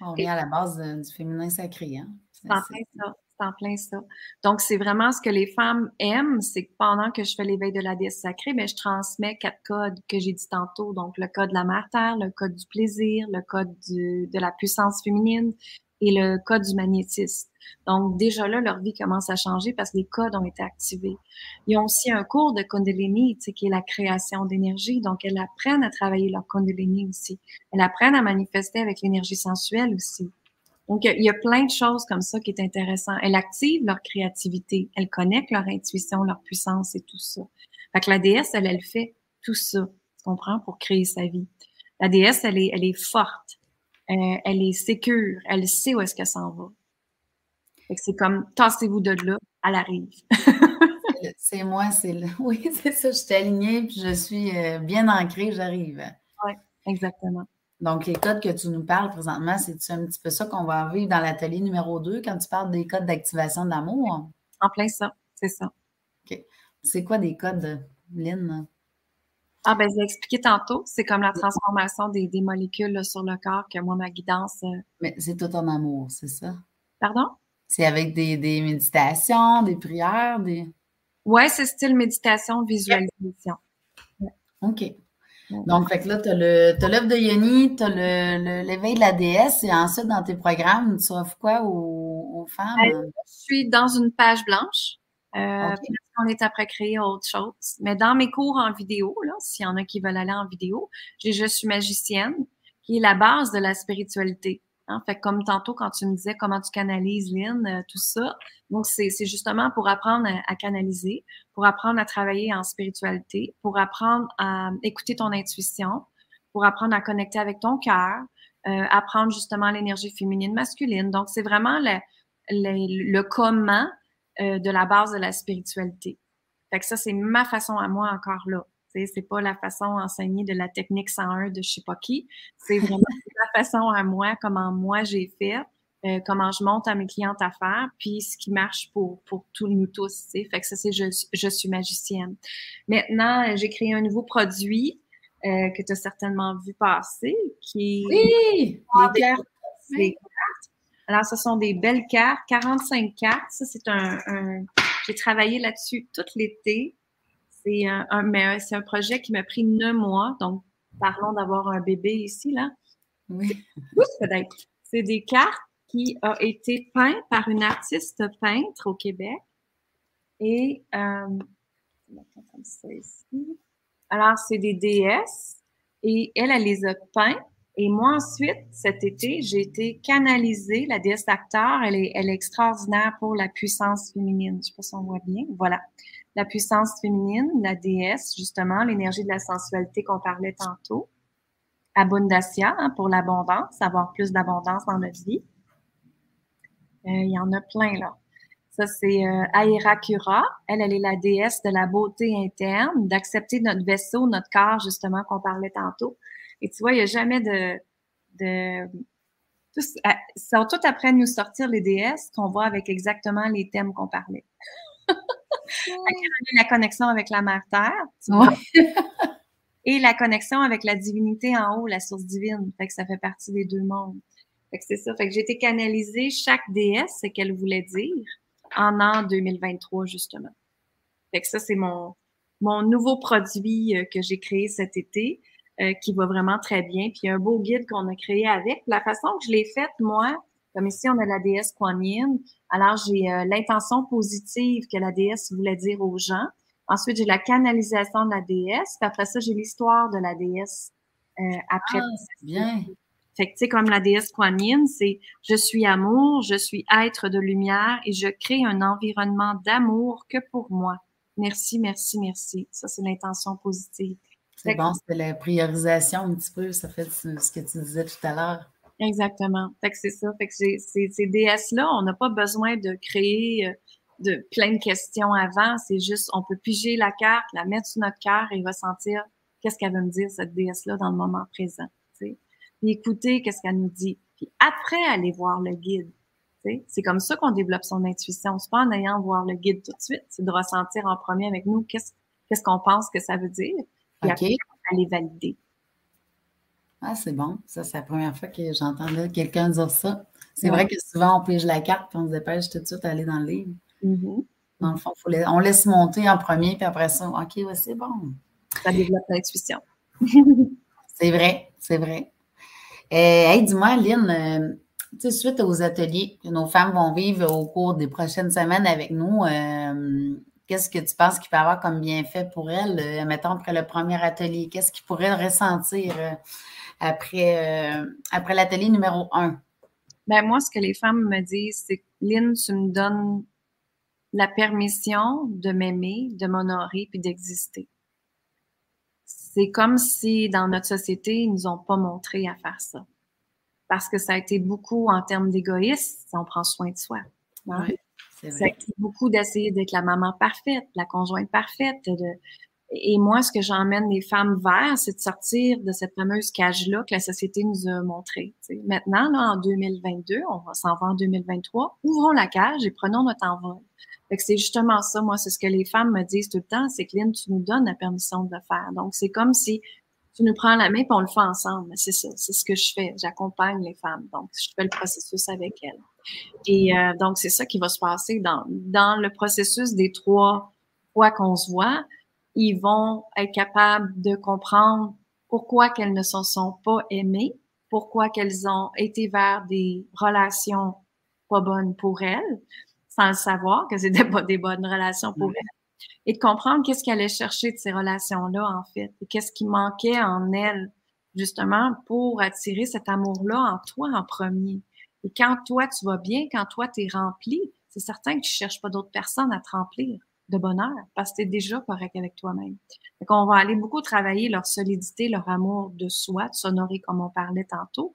On vient à la base du féminin sacré. Hein? C'est ça en plein ça. Donc, c'est vraiment ce que les femmes aiment, c'est que pendant que je fais l'éveil de la déesse sacrée, mais ben, je transmets quatre codes que j'ai dit tantôt. Donc, le code de la mère terre, le code du plaisir, le code de la puissance féminine et le code du magnétisme. Donc, déjà là, leur vie commence à changer parce que les codes ont été activés. Ils ont aussi un cours de Kundalini, tu sais, qui est la création d'énergie. Donc, elles apprennent à travailler leur Kundalini aussi. Elles apprennent à manifester avec l'énergie sensuelle aussi. Donc, il y a plein de choses comme ça qui est intéressant. Elles activent leur créativité, elles connectent leur intuition, leur puissance et tout ça. Fait que la déesse, elle, elle fait tout ça. Tu comprends? Pour créer sa vie. La déesse, elle est, elle est forte. Euh, elle est sécure. Elle sait où est-ce qu'elle s'en va. c'est comme, tassez-vous de là, elle arrive. c'est moi, c'est là. Oui, c'est ça. Je suis alignée, puis je suis euh, bien ancrée, j'arrive. Oui, exactement. Donc, les codes que tu nous parles présentement, c'est un petit peu ça qu'on va vivre dans l'atelier numéro 2 quand tu parles des codes d'activation d'amour? En plein ça, c'est ça. OK. C'est quoi des codes, Lynn? Ah, ben, j'ai expliqué tantôt. C'est comme la transformation des, molécules sur le corps que moi, ma guidance. Euh, Mais c'est tout en amour, c'est ça? Pardon? C'est avec des, méditations, des prières, des. Ouais, c'est style méditation, visualisation. OK. Donc, fait que là, tu as l'œuvre de Yoni, tu as l'éveil de la déesse, et ensuite, dans tes programmes, tu offres quoi aux, femmes? Ben, je suis dans une page blanche. Euh, on est après créer autre chose. Mais dans mes cours en vidéo, là, s'il y en a qui veulent aller en vidéo, j'ai Je suis magicienne, qui est la base de la spiritualité. Hein. Fait comme tantôt, quand tu me disais comment tu canalises, Lynn, euh, tout ça. Donc, c'est justement pour apprendre à, canaliser, pour apprendre à travailler en spiritualité, pour apprendre à écouter ton intuition, pour apprendre à connecter avec ton cœur, euh, apprendre justement l'énergie féminine, masculine. Donc, c'est vraiment le, le, le comment euh, de la base de la spiritualité. Fait que ça, c'est ma façon à moi encore là. C'est pas la façon enseignée de la technique 101 de je sais pas qui. C'est vraiment la façon à moi, comment moi j'ai fait, euh, comment je monte à mes clientes à faire, puis ce qui marche pour, pour tous nous tous. Fait que ça, c'est je, je suis magicienne. Maintenant, j'ai créé un nouveau produit euh, que tu as certainement vu passer, qui Oui! Les cartes. Les cartes. Alors, ce sont des belles cartes, 45 cartes. Ça, c'est un, un... J'ai travaillé là-dessus tout l'été. C'est un, un, c'est un projet qui m'a pris neuf mois. Donc, parlons d'avoir un bébé ici, là. Oui. C'est des cartes qui ont été peintes par une artiste peintre au Québec. Et, euh, alors, c'est des déesses. Et elle, elle les a peintes. Et moi, ensuite, cet été, j'ai été canalisée. La déesse acteur, elle est, extraordinaire pour la puissance féminine. Je sais pas si on voit bien. Voilà la puissance féminine, la déesse, justement, l'énergie de la sensualité qu'on parlait tantôt. Abundacia, hein, pour l'abondance, avoir plus d'abondance dans notre vie. Euh, il y en a plein, là. Ça, c'est euh. Elle, elle est la déesse de la beauté interne, d'accepter notre vaisseau, notre corps, justement, qu'on parlait tantôt. Et tu vois, il n'y a jamais de... de tous, sont après nous sortir les déesses qu'on voit avec exactement les thèmes qu'on parlait. la connexion avec la mère Terre. et la connexion avec la divinité en haut, la source divine. Fait que ça fait partie des deux mondes. Fait que c'est ça. Fait que j'ai été canaliser chaque déesse, ce qu'elle voulait dire, en an 2023, justement. Fait que ça, c'est mon, mon nouveau produit euh, que j'ai créé cet été, euh, qui va vraiment très bien. Puis un beau guide qu'on a créé avec. La façon que je l'ai faite, moi, comme ici, on a la déesse Kuan Yin. Alors, j'ai euh, l'intention positive que la déesse voulait dire aux gens. Ensuite, j'ai la canalisation de la déesse. Puis après ça, j'ai l'histoire de la déesse euh, après. Ah, bien. Fait que, tu sais, comme la déesse Kuan Yin, c'est je suis amour, je suis être de lumière et je crée un environnement d'amour que pour moi. Merci, merci, merci. Ça, c'est l'intention positive. C'est bon, c'est la priorisation un petit peu, ça fait ce que tu disais tout à l'heure. Exactement. Fait que c'est ça. Fait que ces, ces DS-là, on n'a pas besoin de créer euh, de plein de questions avant. C'est juste, on peut piger la carte, la mettre sur notre cœur et ressentir qu'est-ce qu'elle veut me dire, cette déesse-là, dans le moment présent. Puis écouter qu'est-ce qu'elle nous dit. Puis après, aller voir le guide. C'est comme ça qu'on développe son intuition. C'est pas en ayant voir le guide tout de suite. C'est de ressentir en premier avec nous qu'est-ce qu'est-ce qu'on pense que ça veut dire. Puis après, aller valider. Ah, c'est bon. Ça, c'est la première fois que j'entendais quelqu'un dire ça. C'est vrai que souvent, on pige la carte puis on se dépêche tout de suite d'aller dans le livre. Mm-hmm. Dans le fond, on laisse monter en premier, puis après ça, OK, ouais, c'est bon. Ça développe l'intuition. c'est vrai, c'est vrai. Et, euh, dis-moi, Lynn, euh, suite aux ateliers que nos femmes vont vivre au cours des prochaines semaines avec nous, euh, qu'est-ce que tu penses qu'il peut avoir comme bienfait pour elles, mettons, après le premier atelier? Qu'est-ce qu'ils pourraient ressentir? après, euh, après l'atelier numéro un? Ben moi, ce que les femmes me disent, c'est que Lynn, tu me donnes la permission de m'aimer, de m'honorer puis d'exister. c'est comme si dans notre société, ils nous ont pas montré à faire ça. Parce que ça a été beaucoup en termes d'égoïsme, on prend soin de soi. Hein. Ça été beaucoup d'essayer d'être la maman parfaite, la conjointe parfaite. De... Et moi, ce que j'emmène les femmes vers, c'est de sortir de cette fameuse cage-là que la société nous a montrée. Maintenant, là, en 2022, on va s'en va en 2023, ouvrons la cage et prenons notre envol c'est justement ça, moi, c'est ce que les femmes me disent tout le temps, c'est que Lynn, tu nous donnes la permission de le faire. Donc, c'est comme si tu nous prends la main et on le fait ensemble. C'est ça, c'est ce que je fais. J'accompagne les femmes. Donc, je fais le processus avec elles. Et euh, donc, c'est ça qui va se passer dans, dans le processus des trois fois qu'on se voit. Ils vont être capables de comprendre pourquoi qu'elles ne se sont pas aimées, pourquoi qu'elles ont été vers des relations pas bonnes pour elles, sans le savoir que c'était pas des bonnes relations pour elle. Et de comprendre qu'est-ce qu'elle allait chercher de ces relations-là, en fait, et qu'est-ce qui manquait en elle, justement, pour attirer cet amour-là en toi en premier. Et quand toi, tu vas bien, quand toi, tu es rempli, c'est certain que tu cherches pas d'autres personnes à te remplir de bonheur parce que tu es déjà correct avec toi-même. Donc, on va aller beaucoup travailler leur solidité, leur amour de soi, de s'honorer comme on parlait tantôt,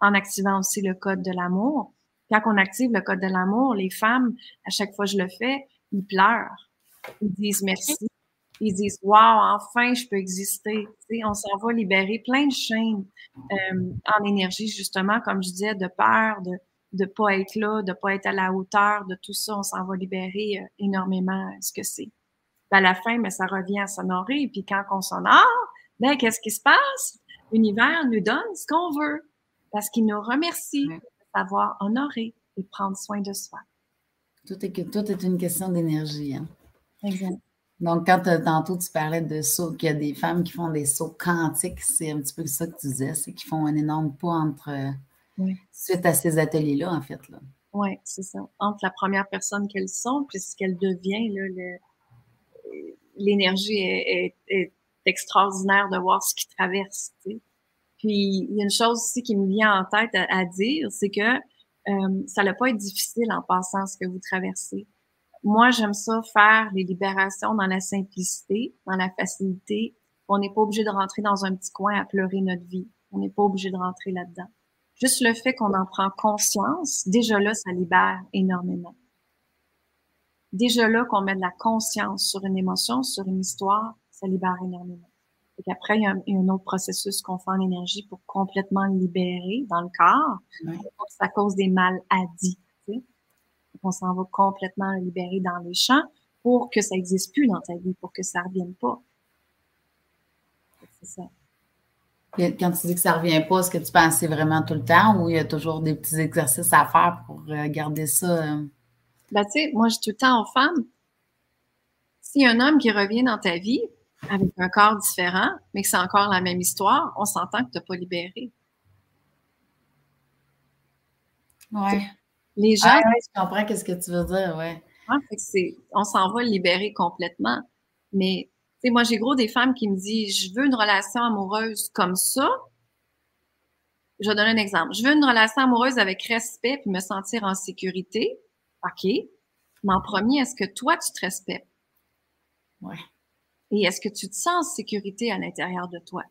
en activant aussi le code de l'amour, quand on active le code de l'amour, les femmes, à chaque fois que je le fais, ils pleurent. Ils disent merci. Ils disent Wow, enfin, je peux exister. on s'en va libérer plein de chaînes euh, en énergie, justement, comme je disais, de peur, de ne pas être là, de pas être à la hauteur de tout ça. On s'en va libérer euh, énormément ce que c'est. à la fin, mais ça revient à s'honorer. Et puis quand on s'honore, ben, qu'est-ce qui se passe? L'univers nous donne ce qu'on veut parce qu'il nous remercie savoir honorer et prendre soin de soi. Tout est, tout est une question d'énergie. Hein? Exact. Donc, quand tantôt tu parlais de sauts, qu'il y a des femmes qui font des sauts quantiques, c'est un petit peu ça que tu disais, c'est qu'ils font un énorme pas entre suite à ces ateliers-là, en fait. Là. Oui, c'est ça. Entre la première personne qu'elles sont, puis ce qu'elle devient, l'énergie est, est, extraordinaire de voir ce qui traverse. Puis, il y a une chose aussi qui me vient en tête à, dire, c'est que euh, ça n'a pas été difficile en passant ce que vous traversez. Moi, j'aime ça faire les libérations dans la simplicité, dans la facilité. On n'est pas obligé de rentrer dans un petit coin à pleurer notre vie. On n'est pas obligé de rentrer là-dedans. Juste le fait qu'on en prend conscience, déjà là, ça libère énormément. Déjà là, qu'on met de la conscience sur une émotion, sur une histoire, ça libère énormément. Et après, il y, a un, autre processus qu'on fait en énergie pour complètement libérer dans le corps. Ça cause des maladies. On s'en va complètement libérer dans les champs pour que ça n'existe plus dans ta vie, pour que ça ne revienne pas. C'est ça. Quand tu dis que ça ne revient pas, est-ce que tu pensais vraiment tout le temps ou il y a toujours des petits exercices à faire pour euh, garder ça? Euh? Ben, tu sais, moi, je dis tout le temps aux femmes, s'il y a un homme qui revient dans ta vie, avec un corps différent, mais que c'est encore la même histoire, on s'entend que tu n'as pas libéré. Ouais. Les gens. Ah, je comprends ce que tu veux dire, ouais. on s'en va libérer complètement. Mais, tu sais, moi, j'ai gros des femmes qui me disent, je veux une relation amoureuse comme ça. Je vais donner un exemple. Je veux une relation amoureuse avec respect puis me sentir en sécurité. OK. Mais en premier, est-ce que toi, tu te respectes? Ouais. Et est-ce que tu te sens en sécurité à l'intérieur de toi?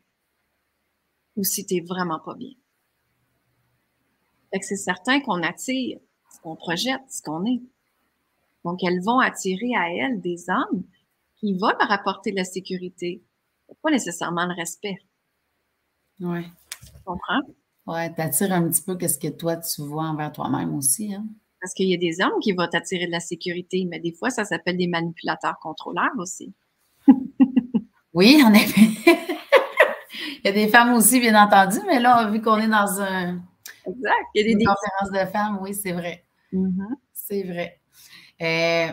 Ou si tu n'es vraiment pas bien? Fait que c'est certain qu'on attire ce qu'on projette, ce qu'on est. Donc, elles vont attirer à elles des hommes qui vont leur apporter de la sécurité, pas nécessairement le respect. Oui. Tu comprends? Oui, t'attires un petit peu qu'est-ce que toi tu vois envers toi-même aussi. Hein? Parce qu'il y a des hommes qui vont t'attirer de la sécurité, mais des fois, ça s'appelle des manipulateurs contrôleurs aussi. Oui, en effet. il y a des femmes aussi, bien entendu, mais là, vu qu'on est dans un, exact. Il y a des, conférences de femmes, oui, c'est vrai. Mm-hmm. C'est vrai. Euh,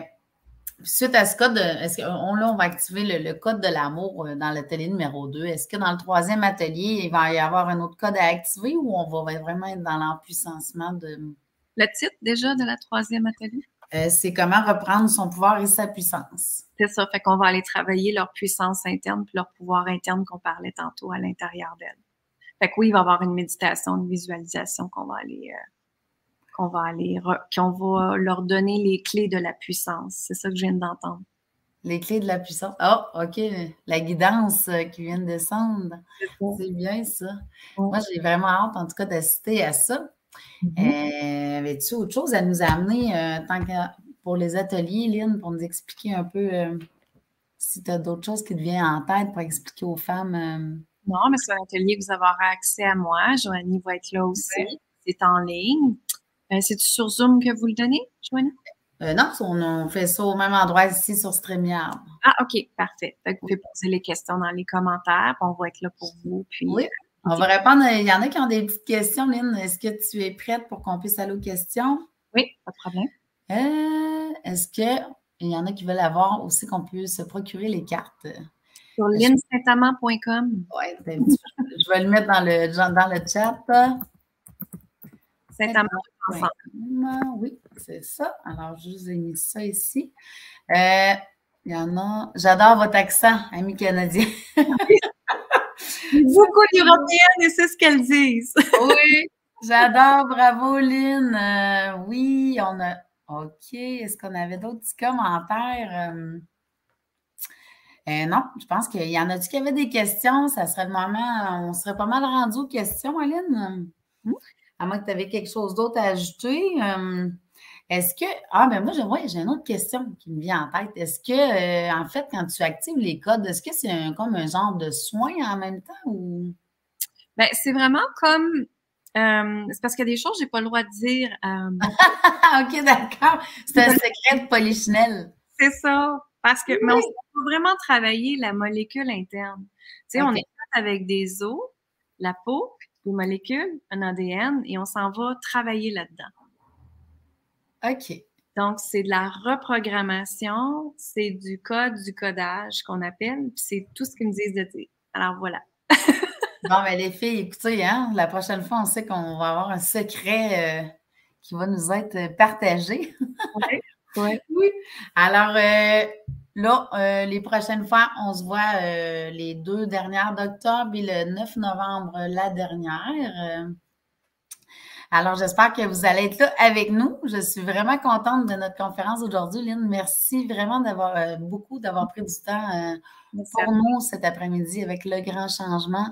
suite à ce code, est-ce qu'on là, on va activer le, code de l'amour euh, dans l'atelier numéro 2. Est-ce que dans le troisième atelier, il va y avoir un autre code à activer ou on va vraiment être dans l'empuissancement de. Le titre déjà de la troisième atelier? Euh, c'est comment reprendre son pouvoir et sa puissance. C'est ça. Fait qu'on va aller travailler leur puissance interne puis leur pouvoir interne qu'on parlait tantôt à l'intérieur d'elles. Fait que oui, il va y avoir une méditation, une visualisation qu'on va aller, euh, qu'on va aller, qu'on va leur donner les clés de la puissance. C'est ça que je viens d'entendre. Les clés de la puissance. Oh, OK. La guidance euh, qui vient de descendre. C'est bien ça. Moi, j'ai vraiment hâte, en tout cas, d'assister à ça. Mm-hmm. Avais-tu autre chose à nous amener tant que pour les ateliers, Lynn, pour nous expliquer un peu si tu as d'autres choses qui te viennent en tête pour expliquer aux femmes? Non, mais c'est un atelier que vous aurez accès à moi. Joanie va être là aussi. C'est en ligne. Euh, c'est-tu sur Zoom que vous le donnez, Joanie? Euh, non, on, fait ça au même endroit ici sur StreamYard. Ah, OK, parfait. vous pouvez poser les questions dans les commentaires, on va être là pour vous. Puis, oui, on va répondre. Il y en a qui ont des petites questions, Lynn. Est-ce que tu es prête pour qu'on puisse aller aux questions? Oui, pas de problème. Euh, est-ce qu'il y en a qui veulent avoir aussi qu'on puisse se procurer les cartes? Sur linsaintamant.com. Oui, je vais le mettre dans le, dans le chat. Saint-Amand. Oui, c'est ça. Alors, je vous ai mis ça ici. Euh, il y en a. J'adore votre accent, ami canadien. Beaucoup d'Européennes et c'est ce qu'elles disent. oui, j'adore. Bravo, Lynn. Euh, oui, on a. OK. Est-ce qu'on avait d'autres petits commentaires? Euh, euh, non, je pense qu'il y en a-tu qui avaient des questions? Ça serait le moment, on serait pas mal rendu aux questions, Aline. Hmm? À moins que tu avais quelque chose d'autre à ajouter. Euh, est-ce que. Ah, ben moi, j'ai une autre question qui me vient en tête. Est-ce que, euh, en fait, quand tu actives les codes, est-ce que c'est comme un genre de soin en même temps ou? Ben, c'est vraiment comme. c'est parce qu'il y a des choses que je n'ai pas le droit de dire. OK, d'accord. C'est un secret de polichinelle. C'est ça. Parce que, mais on peut vraiment travailler la molécule interne. Tu sais, on est avec des os, la peau, des molécules, un ADN, et on s'en va travailler là-dedans. OK. Donc, c'est de la reprogrammation, c'est du code, du codage qu'on appelle, puis c'est tout ce qu'ils me disent de dire. Alors, voilà. bon, mais les filles, écoutez, hein, la prochaine fois, on sait qu'on va avoir un secret euh, qui va nous être partagé. oui. Ouais. Oui. Alors, euh, là, euh, les prochaines fois, on se voit euh, les deux dernières d'octobre et le 9 novembre, la dernière. alors, j'espère que vous allez être là avec nous. Je suis vraiment contente de notre conférence aujourd'hui, Lynn. Merci vraiment d'avoir beaucoup d'avoir pris du temps pour nous cet après-midi avec le grand changement.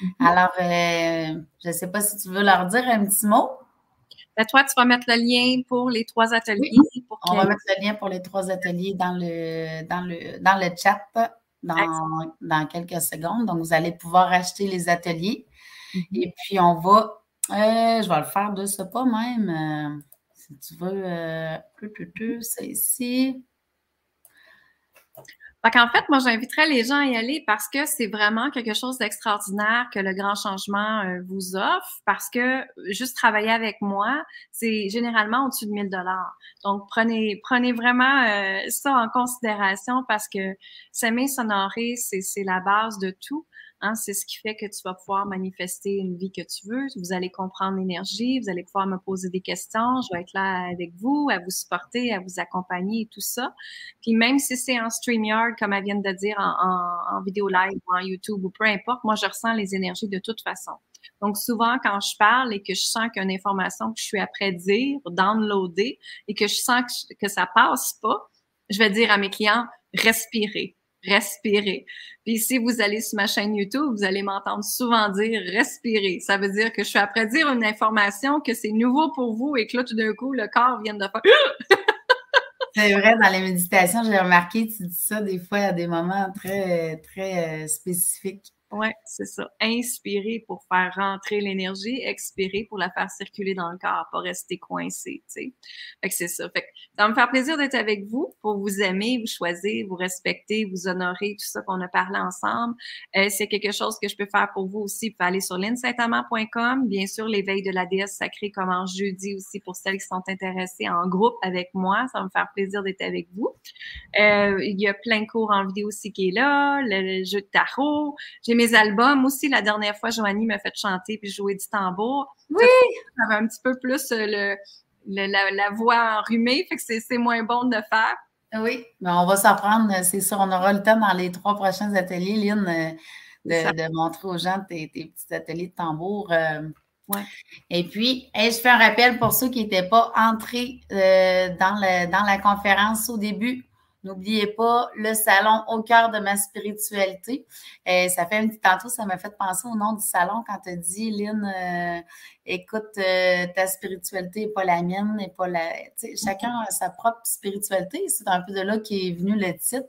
Mm-hmm. Alors, je ne sais pas si tu veux leur dire un petit mot. Ben, toi, tu vas mettre le lien pour les trois ateliers. On va mettre le lien pour les trois ateliers dans le, dans le, dans le chat dans, quelques secondes. Donc, vous allez pouvoir acheter les ateliers. Mm-hmm. Et puis, on va, euh, je vais le faire de ce pas même. Euh, si tu veux, euh, c'est ici. En fait, moi, j'inviterais les gens à y aller parce que c'est vraiment quelque chose d'extraordinaire que le grand changement euh, vous offre parce que juste travailler avec moi, c'est généralement au-dessus de 1000 dollars. Donc, prenez, prenez vraiment euh, ça en considération parce que s'aimer, s'honorer, c'est la base de tout. Hein, c'est ce qui fait que tu vas pouvoir manifester une vie que tu veux. Vous allez comprendre l'énergie, vous allez pouvoir me poser des questions. Je vais être là avec vous, à vous supporter, à vous accompagner et tout ça. Puis même si c'est en StreamYard, comme elle vient de dire, en, vidéo live ou en YouTube ou peu importe, moi, je ressens les énergies de toute façon. Donc, souvent, quand je parle et que je sens qu'il y a une information que je suis après dire, downloader, et que je sens que, que ça passe pas, je vais dire à mes clients, respirez respirer. Puis si vous allez sur ma chaîne YouTube, vous allez m'entendre souvent dire respirer. Ça veut dire que je suis après dire une information que c'est nouveau pour vous et que là, tout d'un coup, le corps vient de faire C'est vrai, dans les méditations, j'ai remarqué, tu dis ça des fois à des moments très, très euh, spécifiques. Oui, c'est ça. Inspirer pour faire rentrer l'énergie, expirer pour la faire circuler dans le corps, pas rester coincé, tu sais. Fait que c'est ça. Fait que ça va me faire plaisir d'être avec vous pour vous aimer, vous choisir, vous respecter, vous honorer, tout ça qu'on a parlé ensemble. Euh, c'est quelque chose que je peux faire pour vous aussi. Vous pouvez aller sur linsaintamant.com. Bien sûr, l'éveil de la déesse sacrée commence jeudi aussi pour celles qui sont intéressées en groupe avec moi. Ça va me faire plaisir d'être avec vous. Euh, il y a plein de cours en vidéo aussi qui est là, le, jeu de tarot. J'ai albums aussi. La dernière fois, Joanie m'a fait chanter puis jouer du tambour. Oui! J'avais un petit peu plus euh, le, la, voix enrhumée, fait que c'est moins bon de faire. Oui, mais on va s'en prendre, c'est sûr. On aura le temps dans les trois prochains ateliers, Lynn, euh, de, montrer aux gens tes, petits ateliers de tambour. Euh. Ouais. Et puis, je fais un rappel pour ceux qui n'étaient pas entrés dans, le, dans la conférence au début. N'oubliez pas le salon au cœur de ma spiritualité. Et ça fait un petit tantôt, ça m'a fait penser au nom du salon quand tu as dit, Lynn, euh, écoute, euh, ta spiritualité n'est pas la mienne, n'est. Chacun a sa propre spiritualité. C'est un peu de là qu'est venu le titre.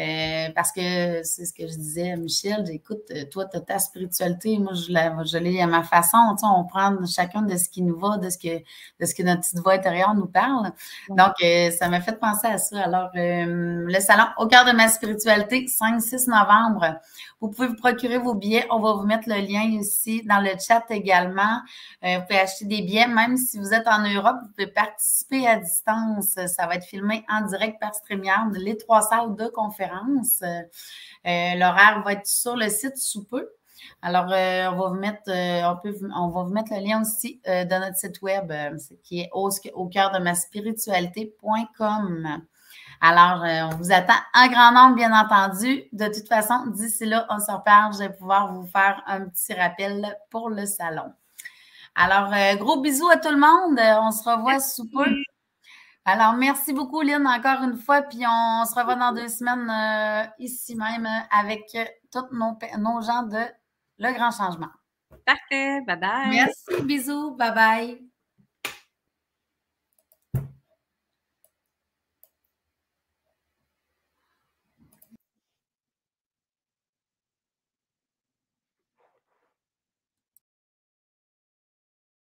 Euh, parce que c'est ce que je disais à Michel, écoute, euh, toi, tu as ta spiritualité, moi, je, je l'ai à ma façon. Tu sais, on prend chacun de ce qui nous va, de ce que, de ce que notre petite voix intérieure nous parle. Donc, euh, ça m'a fait penser à ça. Alors, le salon au cœur de ma spiritualité, 5-6 novembre. Vous pouvez vous procurer vos billets. On va vous mettre le lien ici dans le chat également. vous pouvez acheter des billets, même si vous êtes en Europe, vous pouvez participer à distance. Ça va être filmé en direct par StreamYard, les trois salles de conférence euh, euh, l'horaire va être sur le site sous peu. Alors, euh, on va vous mettre, on, peut, on va vous mettre le lien aussi de notre site web, qui est au, au cœur de ma spiritualité.com. Alors, on vous attend en grand nombre, bien entendu. De toute façon, d'ici là, on se reparle. Je vais pouvoir vous faire un petit rappel pour le salon. Alors, gros bisous à tout le monde. On se revoit sous peu. Alors, merci beaucoup, Lynn, encore une fois. Puis on se revoit dans deux semaines euh, ici même avec tous nos, nos gens de Le Grand Changement. Parfait. Bye bye. Merci. Bisous. Bye bye.